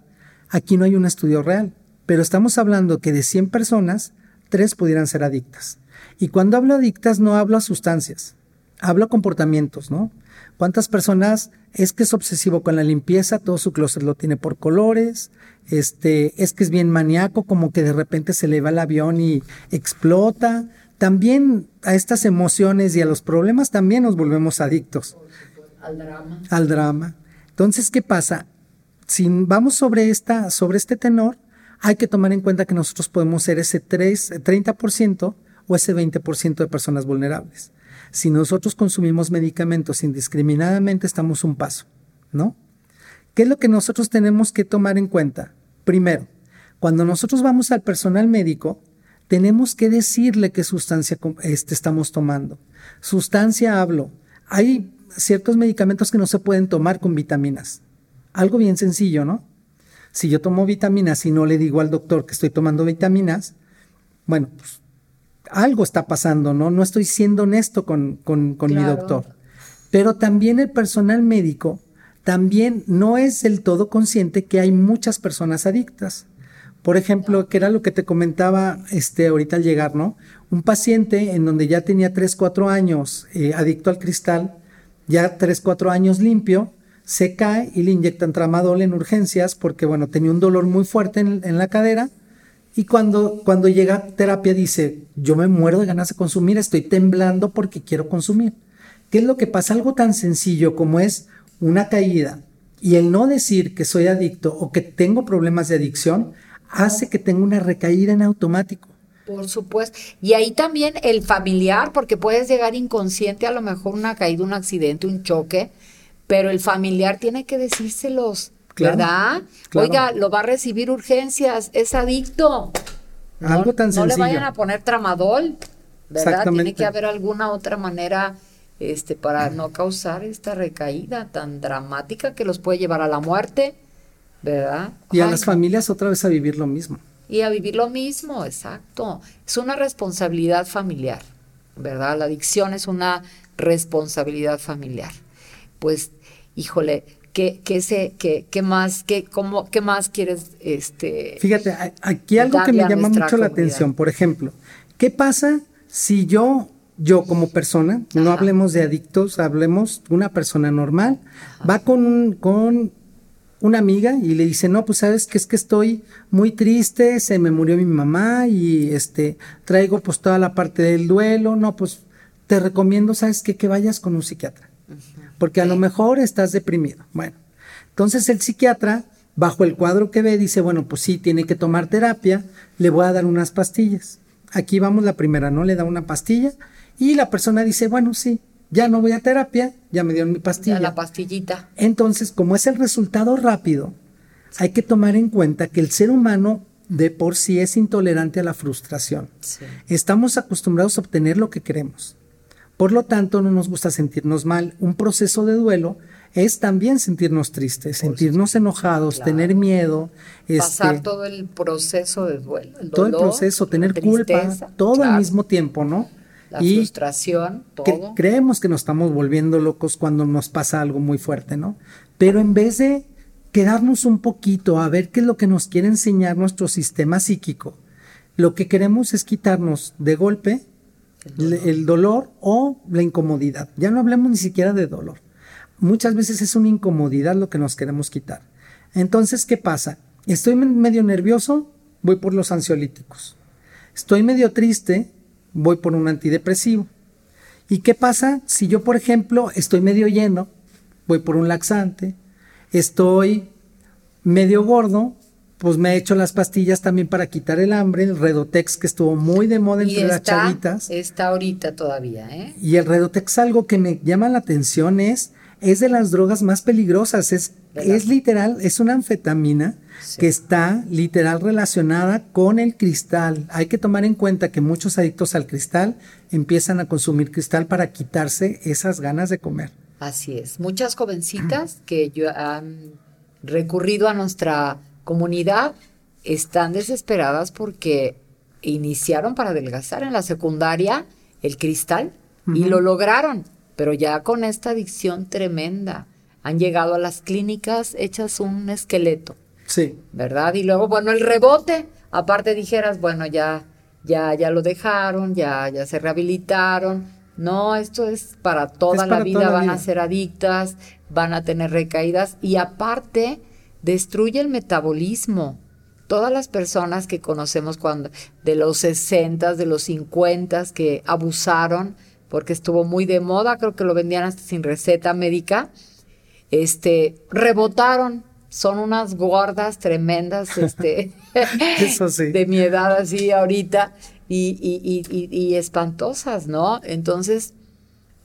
aquí no hay un estudio real, pero estamos hablando que de 100 personas, 3 pudieran ser adictas. Y cuando hablo adictas no hablo a sustancias, hablo a comportamientos, ¿no? ¿Cuántas personas es que es obsesivo con la limpieza, todo su closet lo tiene por colores, este, es que es bien maníaco, como que de repente se le va el avión y explota. También a estas emociones y a los problemas también nos volvemos adictos. Al drama. Al drama. Entonces, ¿qué pasa? Si vamos sobre, esta, sobre este tenor, hay que tomar en cuenta que nosotros podemos ser ese 3, 30% o ese 20% de personas vulnerables. Si nosotros consumimos medicamentos indiscriminadamente, estamos un paso, ¿no? ¿Qué es lo que nosotros tenemos que tomar en cuenta? Primero, cuando nosotros vamos al personal médico, tenemos que decirle qué sustancia este, estamos tomando. Sustancia hablo. Hay ciertos medicamentos que no se pueden tomar con vitaminas. Algo bien sencillo, ¿no? Si yo tomo vitaminas y no le digo al doctor que estoy tomando vitaminas, bueno, pues algo está pasando, ¿no? No estoy siendo honesto con, con, mi doctor. Pero también el personal médico también no es del todo consciente que hay muchas personas adictas. Por ejemplo, que era lo que te comentaba este, ahorita al llegar, ¿no? Un paciente en donde ya tenía 3, 4 años eh, adicto al cristal, ya 3, 4 años limpio, se cae y le inyectan tramadol en urgencias porque, bueno, tenía un dolor muy fuerte en, en la cadera y cuando, cuando llega terapia dice, yo me muero de ganas de consumir, estoy temblando porque quiero consumir. ¿Qué es lo que pasa? Algo tan sencillo como es una caída y el no decir que soy adicto o que tengo problemas de adicción hace que tenga una recaída en automático. Por supuesto. Y ahí también el familiar, porque puedes llegar inconsciente a lo mejor una caída, un accidente, un choque, pero el familiar tiene que decírselos ¿verdad? Oiga, lo va a recibir urgencias, es adicto. Algo tan sencillo. No le vayan a poner tramadol, ¿verdad? Tiene que haber alguna otra manera este, para no causar esta recaída tan dramática que los puede llevar a la muerte, ¿verdad? Y a las familias otra vez a vivir lo mismo. Y a vivir lo mismo, exacto. Es una responsabilidad familiar, ¿verdad? La adicción es una responsabilidad familiar. Pues, híjole, ¿Qué, qué, qué, más, qué, cómo, qué más quieres? Este, Fíjate, aquí algo que me llama mucho la atención, por ejemplo, ¿qué pasa si yo, yo como persona, no hablemos de adictos, hablemos de una persona normal, va con, un, con una amiga y le dice, no, pues sabes que es que estoy muy triste, se me murió mi mamá y este, traigo pues toda la parte del duelo, no, pues te recomiendo, sabes qué? que vayas con un psiquiatra porque a lo mejor estás deprimido. Bueno, entonces el psiquiatra, bajo el cuadro que ve, dice, bueno, pues sí, tiene que tomar terapia, le voy a dar unas pastillas. Aquí vamos la primera, ¿no? Le da una pastilla y la persona dice, bueno, sí, ya no voy a terapia, ya me dieron mi pastilla. la pastillita. Entonces, como es el resultado rápido, hay que tomar en cuenta que el ser humano de por sí es intolerante a la frustración. Estamos acostumbrados a obtener lo que queremos. Por lo tanto, no nos gusta sentirnos mal. Un proceso de duelo es también sentirnos tristes, sentirnos enojados, tener miedo. Pasar este, todo el proceso de duelo. todo el proceso, tener culpa, todo al mismo tiempo, ¿no? La frustración, todo. creemos que nos estamos volviendo locos cuando nos pasa algo muy fuerte, ¿no? Pero en vez de quedarnos un poquito a ver qué es lo que nos quiere enseñar nuestro sistema psíquico, lo que queremos es quitarnos de golpe el dolor. o la incomodidad. Ya no hablemos ni siquiera de dolor. Muchas veces es una incomodidad lo que nos queremos quitar. Entonces, ¿qué pasa? Estoy medio nervioso, voy por los ansiolíticos. Estoy medio triste, voy por un antidepresivo. ¿Y qué pasa si yo, por ejemplo, estoy medio lleno, voy por un laxante? Estoy medio gordo, pues me he hecho las pastillas también para quitar el hambre, el Redotex que estuvo muy de moda entre las chavitas. Está ahorita todavía, ¿eh? Y el Redotex algo que me llama la atención es es de las drogas más peligrosas. Es, es literal, es una anfetamina que está literal relacionada con el cristal. Hay que tomar en cuenta que muchos adictos al cristal empiezan a consumir cristal para quitarse esas ganas de comer. Así es. Muchas jovencitas que han recurrido a nuestra comunidad están desesperadas porque iniciaron para adelgazar en la secundaria el cristal y lo lograron, pero ya con esta adicción tremenda han llegado a las clínicas hechas un esqueleto. Sí. ¿Verdad? Y luego, bueno, el rebote, aparte dijeras, bueno, ya, ya, ya lo dejaron, ya, ya se rehabilitaron. No, esto es para toda la vida, van a ser adictas, van a tener recaídas y aparte destruye el metabolismo. Todas las personas que conocemos cuando de los 60, de los 50 que abusaron porque estuvo muy de moda, creo que lo vendían hasta sin receta médica, este rebotaron son unas gordas tremendas, este, (laughs) de mi edad así ahorita, y, y, y, y, espantosas, ¿no? Entonces,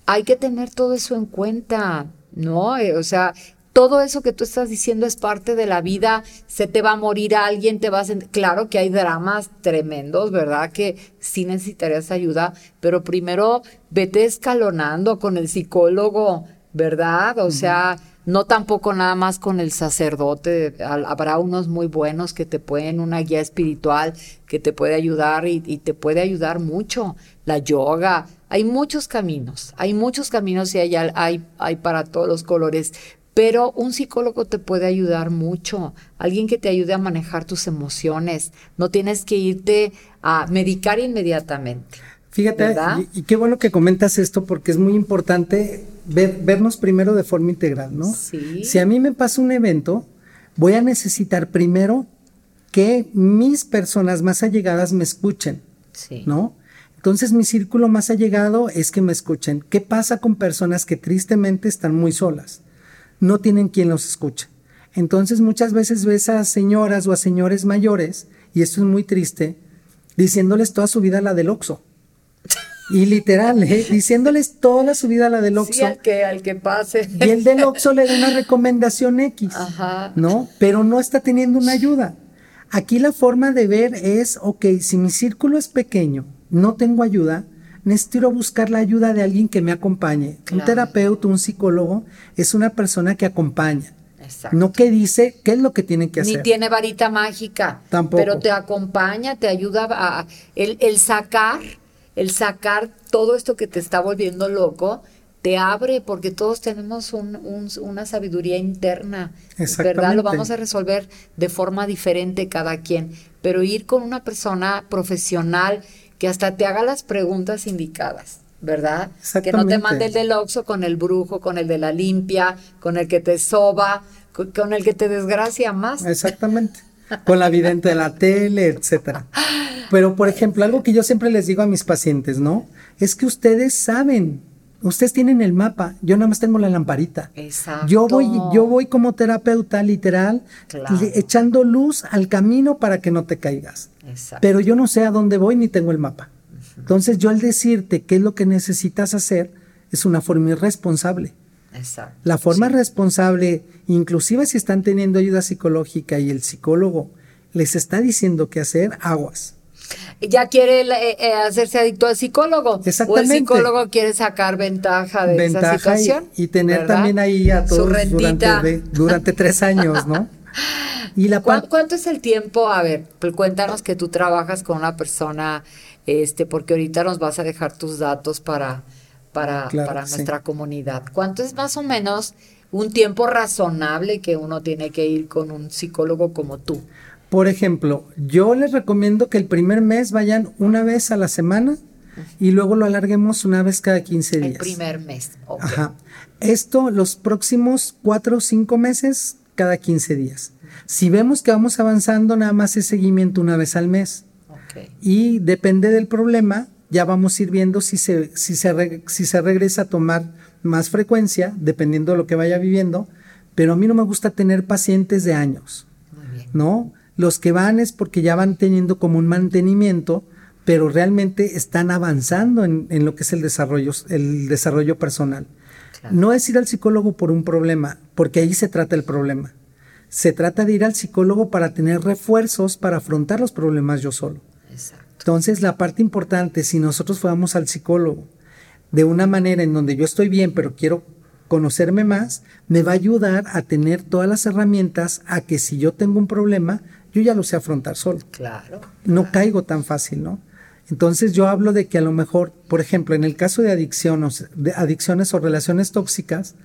hay que tener todo eso en cuenta, ¿no? Eh, o sea, todo eso que tú estás diciendo es parte de la vida, se te va a morir alguien, te vas a... Claro que hay dramas tremendos, ¿verdad? Que sí necesitarías ayuda, pero primero vete escalonando con el psicólogo, ¿verdad? O sea no tampoco nada más con el sacerdote, habrá unos muy buenos que te pueden, una guía espiritual que te puede ayudar y, te puede ayudar mucho, la yoga, hay muchos caminos, hay muchos caminos y hay, hay, hay para todos los colores, pero un psicólogo te puede ayudar mucho, alguien que te ayude a manejar tus emociones, no tienes que irte a medicar inmediatamente. Fíjate, y, qué bueno que comentas esto porque es muy importante ver, vernos primero de forma integral, ¿no? Sí. Si a mí me pasa un evento, voy a necesitar primero que mis personas más allegadas me escuchen, sí. ¿no? Entonces mi círculo más allegado es que me escuchen. ¿Qué pasa con personas que tristemente están muy solas? No tienen quien los escuche. Entonces muchas veces ves a señoras o a señores mayores, y esto es muy triste, diciéndoles toda su vida la del oxo. Y literal, ¿eh? diciéndoles toda su vida la del Oxxo. Sí, al que, al que pase. Y el del Oxxo le da una recomendación X, Ajá. ¿no? Pero no está teniendo una ayuda. Aquí la forma de ver es, ok, si mi círculo es pequeño, no tengo ayuda, necesito buscar la ayuda de alguien que me acompañe. Un terapeuta, un psicólogo, es una persona que acompaña. Exacto. No que dice qué es lo que tiene que hacer. Ni tiene varita mágica. Tampoco. Pero te acompaña, te ayuda a el, el sacar el sacar todo esto que te está volviendo loco, te abre porque todos tenemos una sabiduría interna, ¿verdad? Lo vamos a resolver de forma diferente cada quien, pero ir con una persona profesional que hasta te haga las preguntas indicadas. ¿Verdad? Que no te mande el del oxo con el brujo, con el de la limpia, con el que te soba, con el que te desgracia más. Exactamente. Con la vidente de la tele, etcétera. (laughs) Pero, por ejemplo, algo que yo siempre les digo a mis pacientes, ¿no? Es que ustedes saben, ustedes tienen el mapa, yo nada más tengo la lamparita. Exacto. Yo voy, yo voy como terapeuta literal, echando luz al camino para que no te caigas. Exacto. Pero yo no sé a dónde voy ni tengo el mapa. Entonces, yo al decirte qué es lo que necesitas hacer, es una forma irresponsable. Exacto. La forma responsable, inclusive si están teniendo ayuda psicológica y el psicólogo les está diciendo qué hacer, aguas ya quiere eh, eh, hacerse adicto al psicólogo. Exactamente. O el psicólogo quiere sacar ventaja de esa situación. Y, tener también ahí a todos durante, durante tres años, ¿no? (laughs) Y la ¿Cuánto, es el tiempo? A ver, pues cuéntanos que tú trabajas con una persona, este, porque ahorita nos vas a dejar tus datos para, para, para nuestra comunidad. ¿Cuánto es más o menos un tiempo razonable que uno tiene que ir con un psicólogo como tú? Por ejemplo, yo les recomiendo que el primer mes vayan una vez a la semana y luego lo alarguemos una vez cada 15 días. El primer mes. Ajá. Esto los próximos cuatro o cinco meses cada 15 días. Si vemos que vamos avanzando, nada más es seguimiento una vez al mes. Y depende del problema, ya vamos a ir viendo si se, si, se si se regresa a tomar más frecuencia, dependiendo de lo que vaya viviendo. Pero a mí no me gusta tener pacientes de años. ¿No? Los que van es porque ya van teniendo como un mantenimiento, pero realmente están avanzando en, lo que es el desarrollo, el desarrollo personal. No es ir al psicólogo por un problema, porque ahí se trata el problema. Se trata de ir al psicólogo para tener refuerzos para afrontar los problemas yo solo. Exacto. Entonces, la parte importante, si nosotros fuéramos al psicólogo de una manera en donde yo estoy bien, pero quiero conocerme más, me va a ayudar a tener todas las herramientas a que si yo tengo un problema, yo ya lo sé afrontar solo. Claro. No caigo tan fácil, ¿no? Entonces yo hablo de que a lo mejor, por ejemplo, en el caso de, adicciones, de adicciones o relaciones tóxicas,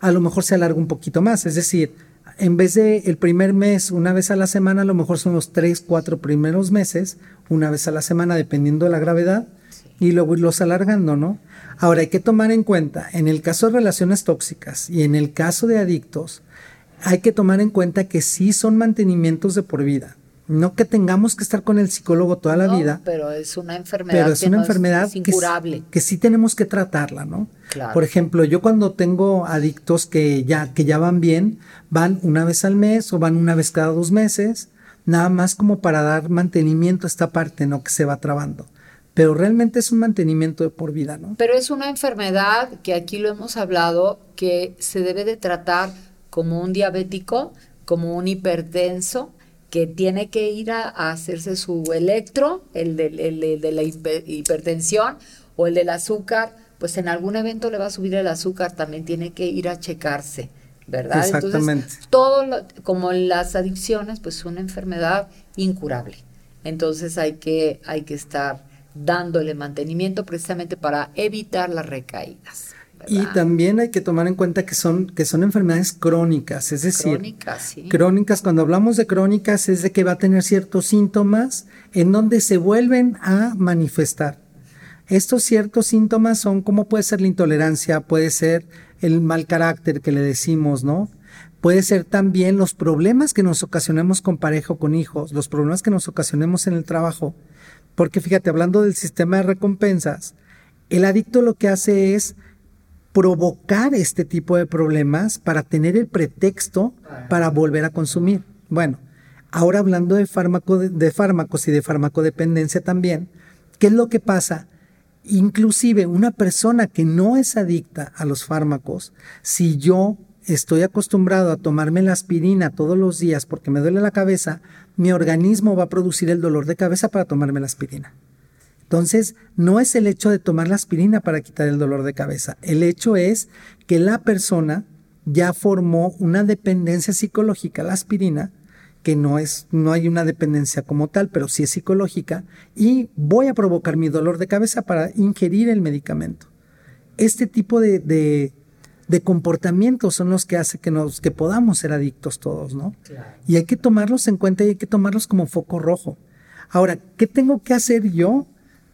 a lo mejor se alarga un poquito más. Es decir, en vez de el primer mes, una vez a la semana, a lo mejor son los tres, cuatro primeros meses, una vez a la semana, dependiendo de la gravedad, y luego irlos alargando, ¿no? Ahora hay que tomar en cuenta, en el caso de relaciones tóxicas y en el caso de adictos, hay que tomar en cuenta que sí son mantenimientos de por vida. No que tengamos que estar con el psicólogo toda la vida. Pero es una enfermedad. Pero es una enfermedad incurable. Que, sí tenemos que tratarla, ¿no? Por ejemplo, yo cuando tengo adictos que ya, que ya van bien, van una vez al mes o van una vez cada dos meses, nada más como para dar mantenimiento a esta parte, ¿no? Que se va trabando. Pero realmente es un mantenimiento de por vida, ¿no? Pero es una enfermedad que aquí lo hemos hablado, que se debe de tratar como un diabético, como un hipertenso, que tiene que ir a, hacerse su electro, el de, de la hipertensión o el del azúcar, pues en algún evento le va a subir el azúcar, también tiene que ir a checarse, ¿verdad? Exactamente. todo como las adicciones, pues es una enfermedad incurable. Entonces hay que, hay que estar dándole mantenimiento precisamente para evitar las recaídas. Y también hay que tomar en cuenta que son, que son enfermedades crónicas, es decir, crónicas, cuando hablamos de crónicas es de que va a tener ciertos síntomas en donde se vuelven a manifestar. Estos ciertos síntomas son como puede ser la intolerancia, puede ser el mal carácter que le decimos, ¿no? Puede ser también los problemas que nos ocasionemos con pareja o con hijos, los problemas que nos ocasionemos en el trabajo. Porque fíjate, hablando del sistema de recompensas, el adicto lo que hace es provocar este tipo de problemas para tener el pretexto para volver a consumir. Bueno, ahora hablando de, fármaco, de, fármacos y de farmacodependencia también, ¿qué es lo que pasa? Inclusive una persona que no es adicta a los fármacos, si yo estoy acostumbrado a tomarme la aspirina todos los días porque me duele la cabeza, mi organismo va a producir el dolor de cabeza para tomarme la aspirina. Entonces, no es el hecho de tomar la aspirina para quitar el dolor de cabeza. El hecho es que la persona ya formó una dependencia psicológica la aspirina, que no es, no hay una dependencia como tal, pero sí es psicológica, y voy a provocar mi dolor de cabeza para ingerir el medicamento. Este tipo de, de, comportamientos son los que hace que nos, que podamos ser adictos todos, ¿no? Y hay que tomarlos en cuenta y hay que tomarlos como foco rojo. Ahora, ¿qué tengo que hacer yo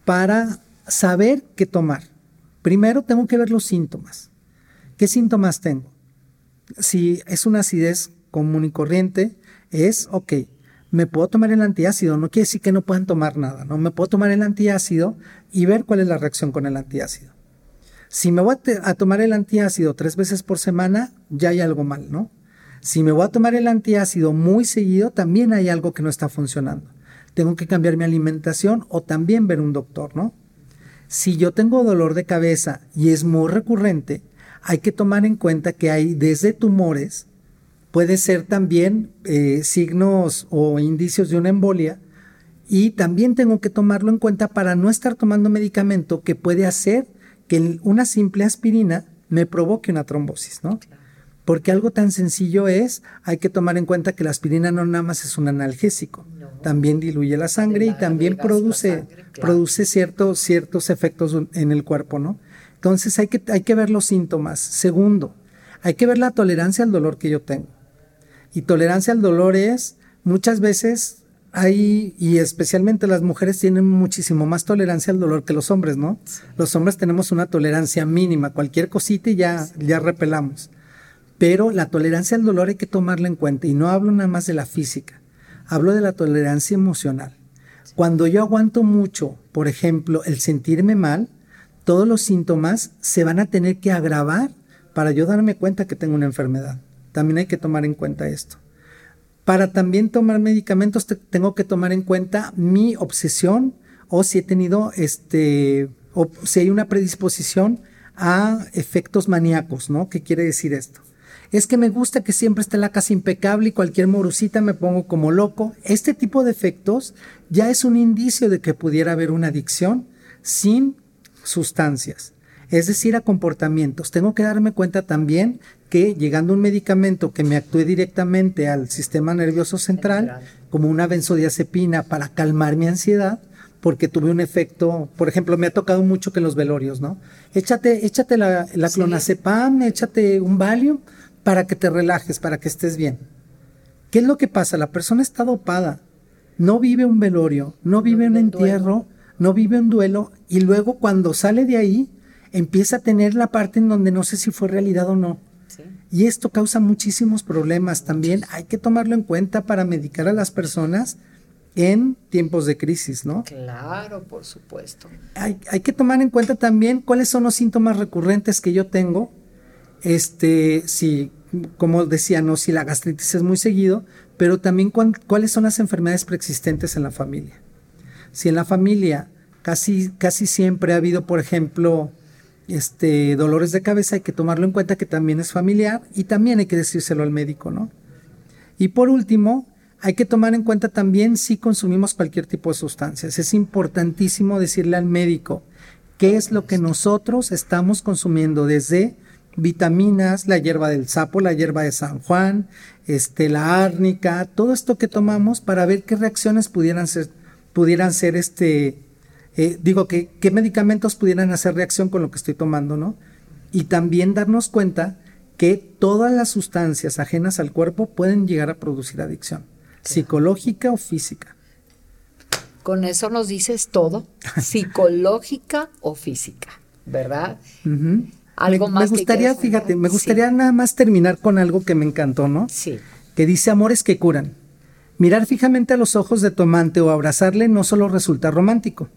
para saber qué tomar. Primero tengo que ver los síntomas. ¿Qué síntomas tengo? Si es una acidez común y corriente, es, ok, me puedo tomar el antiácido, no quiere decir que no puedan tomar nada, ¿no? Me puedo tomar el antiácido y ver cuál es la reacción con el antiácido. Si me voy a, a tomar el antiácido tres veces por semana, ya hay algo mal, ¿no? Si me voy a tomar el antiácido muy seguido, también hay algo que no está funcionando tengo que cambiar mi alimentación o también ver un doctor, ¿no? Si yo tengo dolor de cabeza y es muy recurrente, hay que tomar en cuenta que hay desde tumores, puede ser también eh, signos o indicios de una embolia, y también tengo que tomarlo en cuenta para no estar tomando medicamento que puede hacer que una simple aspirina me provoque una trombosis, ¿no? Porque algo tan sencillo es, hay que tomar en cuenta que la aspirina no nada más es un analgésico, también diluye la sangre y también produce, produce ciertos, ciertos efectos en el cuerpo, ¿no? Entonces hay que, hay que ver los síntomas. Segundo, hay que ver la tolerancia al dolor que yo tengo. Y tolerancia al dolor es, muchas veces hay, y especialmente las mujeres tienen muchísimo más tolerancia al dolor que los hombres, ¿no? Los hombres tenemos una tolerancia mínima, cualquier cosita y ya, ya repelamos. Pero la tolerancia al dolor hay que tomarla en cuenta, y no hablo nada más de la física hablo de la tolerancia emocional. Cuando yo aguanto mucho, por ejemplo, el sentirme mal, todos los síntomas se van a tener que agravar para yo darme cuenta que tengo una enfermedad. También hay que tomar en cuenta esto. Para también tomar medicamentos tengo que tomar en cuenta mi obsesión o si he tenido este o si hay una predisposición a efectos maníacos, ¿no? ¿Qué quiere decir esto? Es que me gusta que siempre esté la casa impecable y cualquier morusita me pongo como loco. Este tipo de efectos ya es un indicio de que pudiera haber una adicción sin sustancias, es decir, a comportamientos. Tengo que darme cuenta también que llegando un medicamento que me actúe directamente al sistema nervioso central, como una benzodiazepina para calmar mi ansiedad, porque tuve un efecto, por ejemplo, me ha tocado mucho que en los velorios, ¿no? Échate, échate la, clonazepam, échate un Valium para que te relajes, para que estés bien. ¿Qué es lo que pasa? La persona está dopada, no vive un velorio, no vive un entierro, no vive un duelo, y luego cuando sale de ahí, empieza a tener la parte en donde no sé si fue realidad o no. Y esto causa muchísimos problemas también. Hay que tomarlo en cuenta para medicar a las personas en tiempos de crisis, ¿no? Claro, por supuesto. Hay, que tomar en cuenta también cuáles son los síntomas recurrentes que yo tengo. Este, si, como decía, no, si la gastritis es muy seguido, pero también cuáles son las enfermedades preexistentes en la familia. Si en la familia casi, casi siempre ha habido, por ejemplo, este, dolores de cabeza, hay que tomarlo en cuenta que también es familiar y también hay que decírselo al médico, ¿no? Y por último, hay que tomar en cuenta también si consumimos cualquier tipo de sustancias. Es importantísimo decirle al médico qué es lo que nosotros estamos consumiendo desde vitaminas, la hierba del sapo, la hierba de San Juan, este, la árnica, todo esto que tomamos para ver qué reacciones pudieran ser, pudieran ser este, eh, digo, que, qué medicamentos pudieran hacer reacción con lo que estoy tomando, ¿no? Y también darnos cuenta que todas las sustancias ajenas al cuerpo pueden llegar a producir adicción psicológica o física. Con eso nos dices todo, psicológica o física, ¿verdad? Algo me, más. Me gustaría, fíjate, me gustaría nada más terminar con algo que me encantó, ¿no? Sí. Que dice amores que curan. Mirar fijamente a los ojos de tu amante o abrazarle no solo resulta romántico,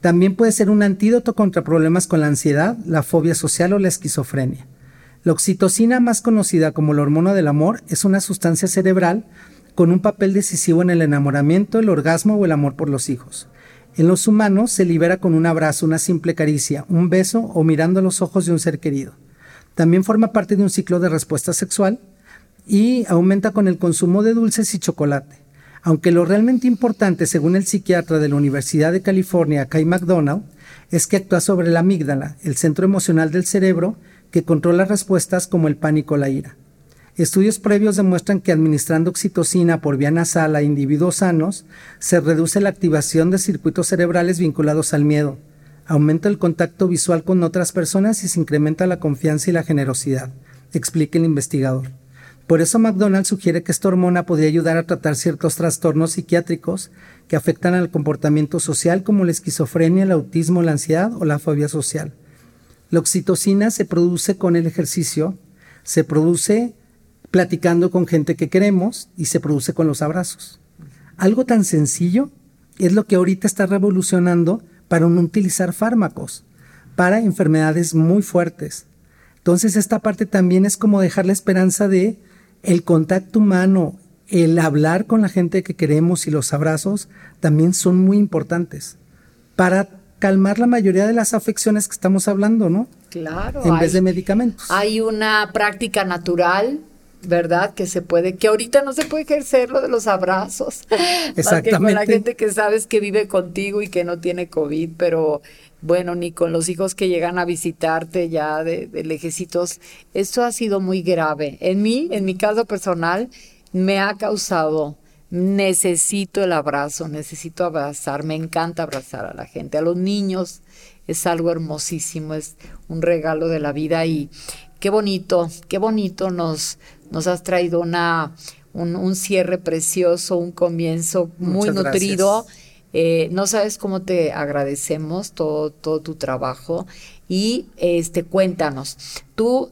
también puede ser un antídoto contra problemas con la ansiedad, la fobia social o la esquizofrenia. La oxitocina, más conocida como la hormona del amor, es una sustancia cerebral con un papel decisivo en el enamoramiento, el orgasmo o el amor por los hijos. En los humanos se libera con un abrazo, una simple caricia, un beso o mirando los ojos de un ser querido. También forma parte de un ciclo de respuesta sexual y aumenta con el consumo de dulces y chocolate. Aunque lo realmente importante, según el psiquiatra de la Universidad de California, Kai McDonald, es que actúa sobre la amígdala, el centro emocional del cerebro que controla respuestas como el pánico o la ira. Estudios previos demuestran que administrando oxitocina por vía nasal a individuos sanos se reduce la activación de circuitos cerebrales vinculados al miedo, aumenta el contacto visual con otras personas y se incrementa la confianza y la generosidad, explica el investigador. Por eso McDonald sugiere que esta hormona podría ayudar a tratar ciertos trastornos psiquiátricos que afectan al comportamiento social como la esquizofrenia, el autismo, la ansiedad o la fobia social. La oxitocina se produce con el ejercicio, se produce platicando con gente que queremos y se produce con los abrazos. Algo tan sencillo es lo que ahorita está revolucionando para no utilizar fármacos, para enfermedades muy fuertes. Entonces esta parte también es como dejar la esperanza de el contacto humano, el hablar con la gente que queremos y los abrazos también son muy importantes para calmar la mayoría de las afecciones que estamos hablando, ¿no? Claro. En vez de medicamentos. Hay una práctica natural ¿verdad? Que se puede, que ahorita no se puede ejercer lo de los abrazos. (laughs) Exactamente. con la gente que sabes que vive contigo y que no tiene COVID, pero bueno, ni con los hijos que llegan a visitarte ya de, de lejecitos. Esto ha sido muy grave. En mí, en mi caso personal, me ha causado necesito el abrazo, necesito abrazar, me encanta abrazar a la gente, a los niños es algo hermosísimo, es un regalo de la vida y qué bonito, qué bonito nos, nos has traído una, un, cierre precioso, un comienzo muy nutrido. Eh, no sabes cómo te agradecemos todo, todo tu trabajo. Y este, cuéntanos, ¿tú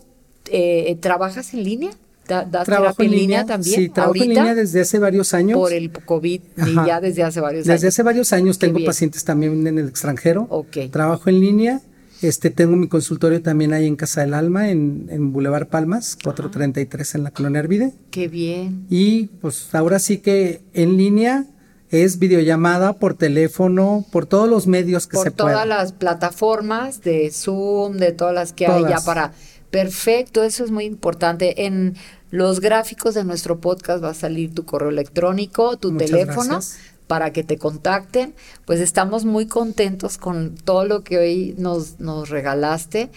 eh, trabajas en línea? ¿Das trabajo en línea, también? Sí, trabajo en línea desde hace varios años. Por el COVID, y ya desde hace varios años. Desde hace varios años tengo pacientes también en el extranjero. Trabajo en línea este, tengo mi consultorio también ahí en Casa del Alma, en, en Boulevard Palmas, 433 en la Colonia Hervide. Qué bien. Y pues ahora sí que en línea, es videollamada por teléfono, por todos los medios que se puedan. Por todas las plataformas de Zoom, de todas las que hay ya para... Perfecto, eso es muy importante. En los gráficos de nuestro podcast va a salir tu correo electrónico, tu teléfono. Para que te contacten. Pues estamos muy contentos con todo lo que hoy nos, nos regalaste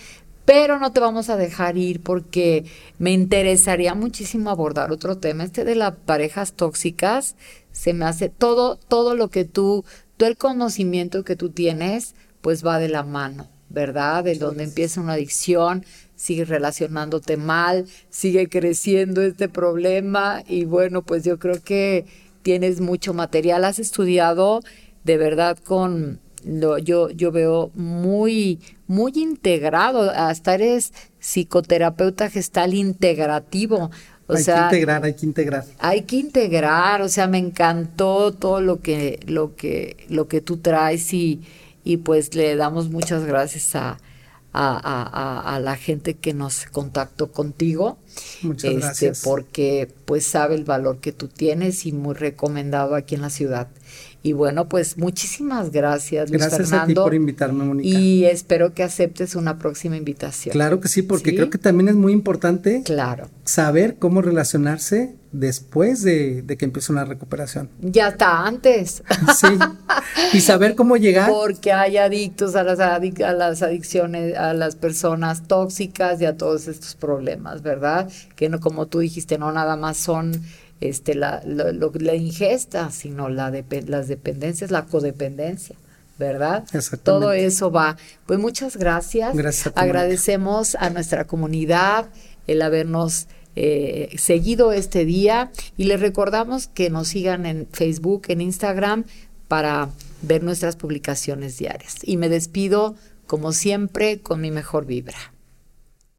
pero no te vamos a dejar ir porque me interesaría muchísimo abordar otro tema, este de las parejas tóxicas, se me hace todo, todo lo que tú, todo el conocimiento que tú tienes, pues va de la mano, ¿verdad? De donde empieza una adicción, sigue relacionándote mal, sigue creciendo este problema y bueno, pues yo creo que tienes mucho material, has estudiado de verdad con lo, yo, yo veo muy, muy integrado, hasta eres psicoterapeuta gestal integrativo. O hay sea, que integrar, hay que integrar. Hay que integrar, o sea, me encantó todo lo que, lo que, lo que tú traes y, y pues le damos muchas gracias a, a, a, la gente que nos contactó contigo. Muchas este, gracias. Porque pues sabe el valor que tú tienes y muy recomendado aquí en la ciudad. Y bueno, pues muchísimas gracias, Luis Gracias a ti por invitarme, Mónica. Y espero que aceptes una próxima invitación. Claro que sí, porque creo que también es muy importante claro. saber cómo relacionarse después de, que empiece una recuperación. Ya está antes. (laughs) Sí. Y saber cómo llegar. Porque hay adictos a las, a las adicciones, a las personas tóxicas y a todos estos problemas, ¿verdad? Que no, como tú dijiste, no nada más son este, la, la ingesta, sino la de, las dependencias, la codependencia. ¿verdad? Todo eso va. Pues muchas gracias. Gracias. Agradecemos a nuestra comunidad el habernos eh, seguido este día y les recordamos que nos sigan en Facebook, en Instagram para ver nuestras publicaciones diarias. Y me despido, como siempre, con mi mejor vibra.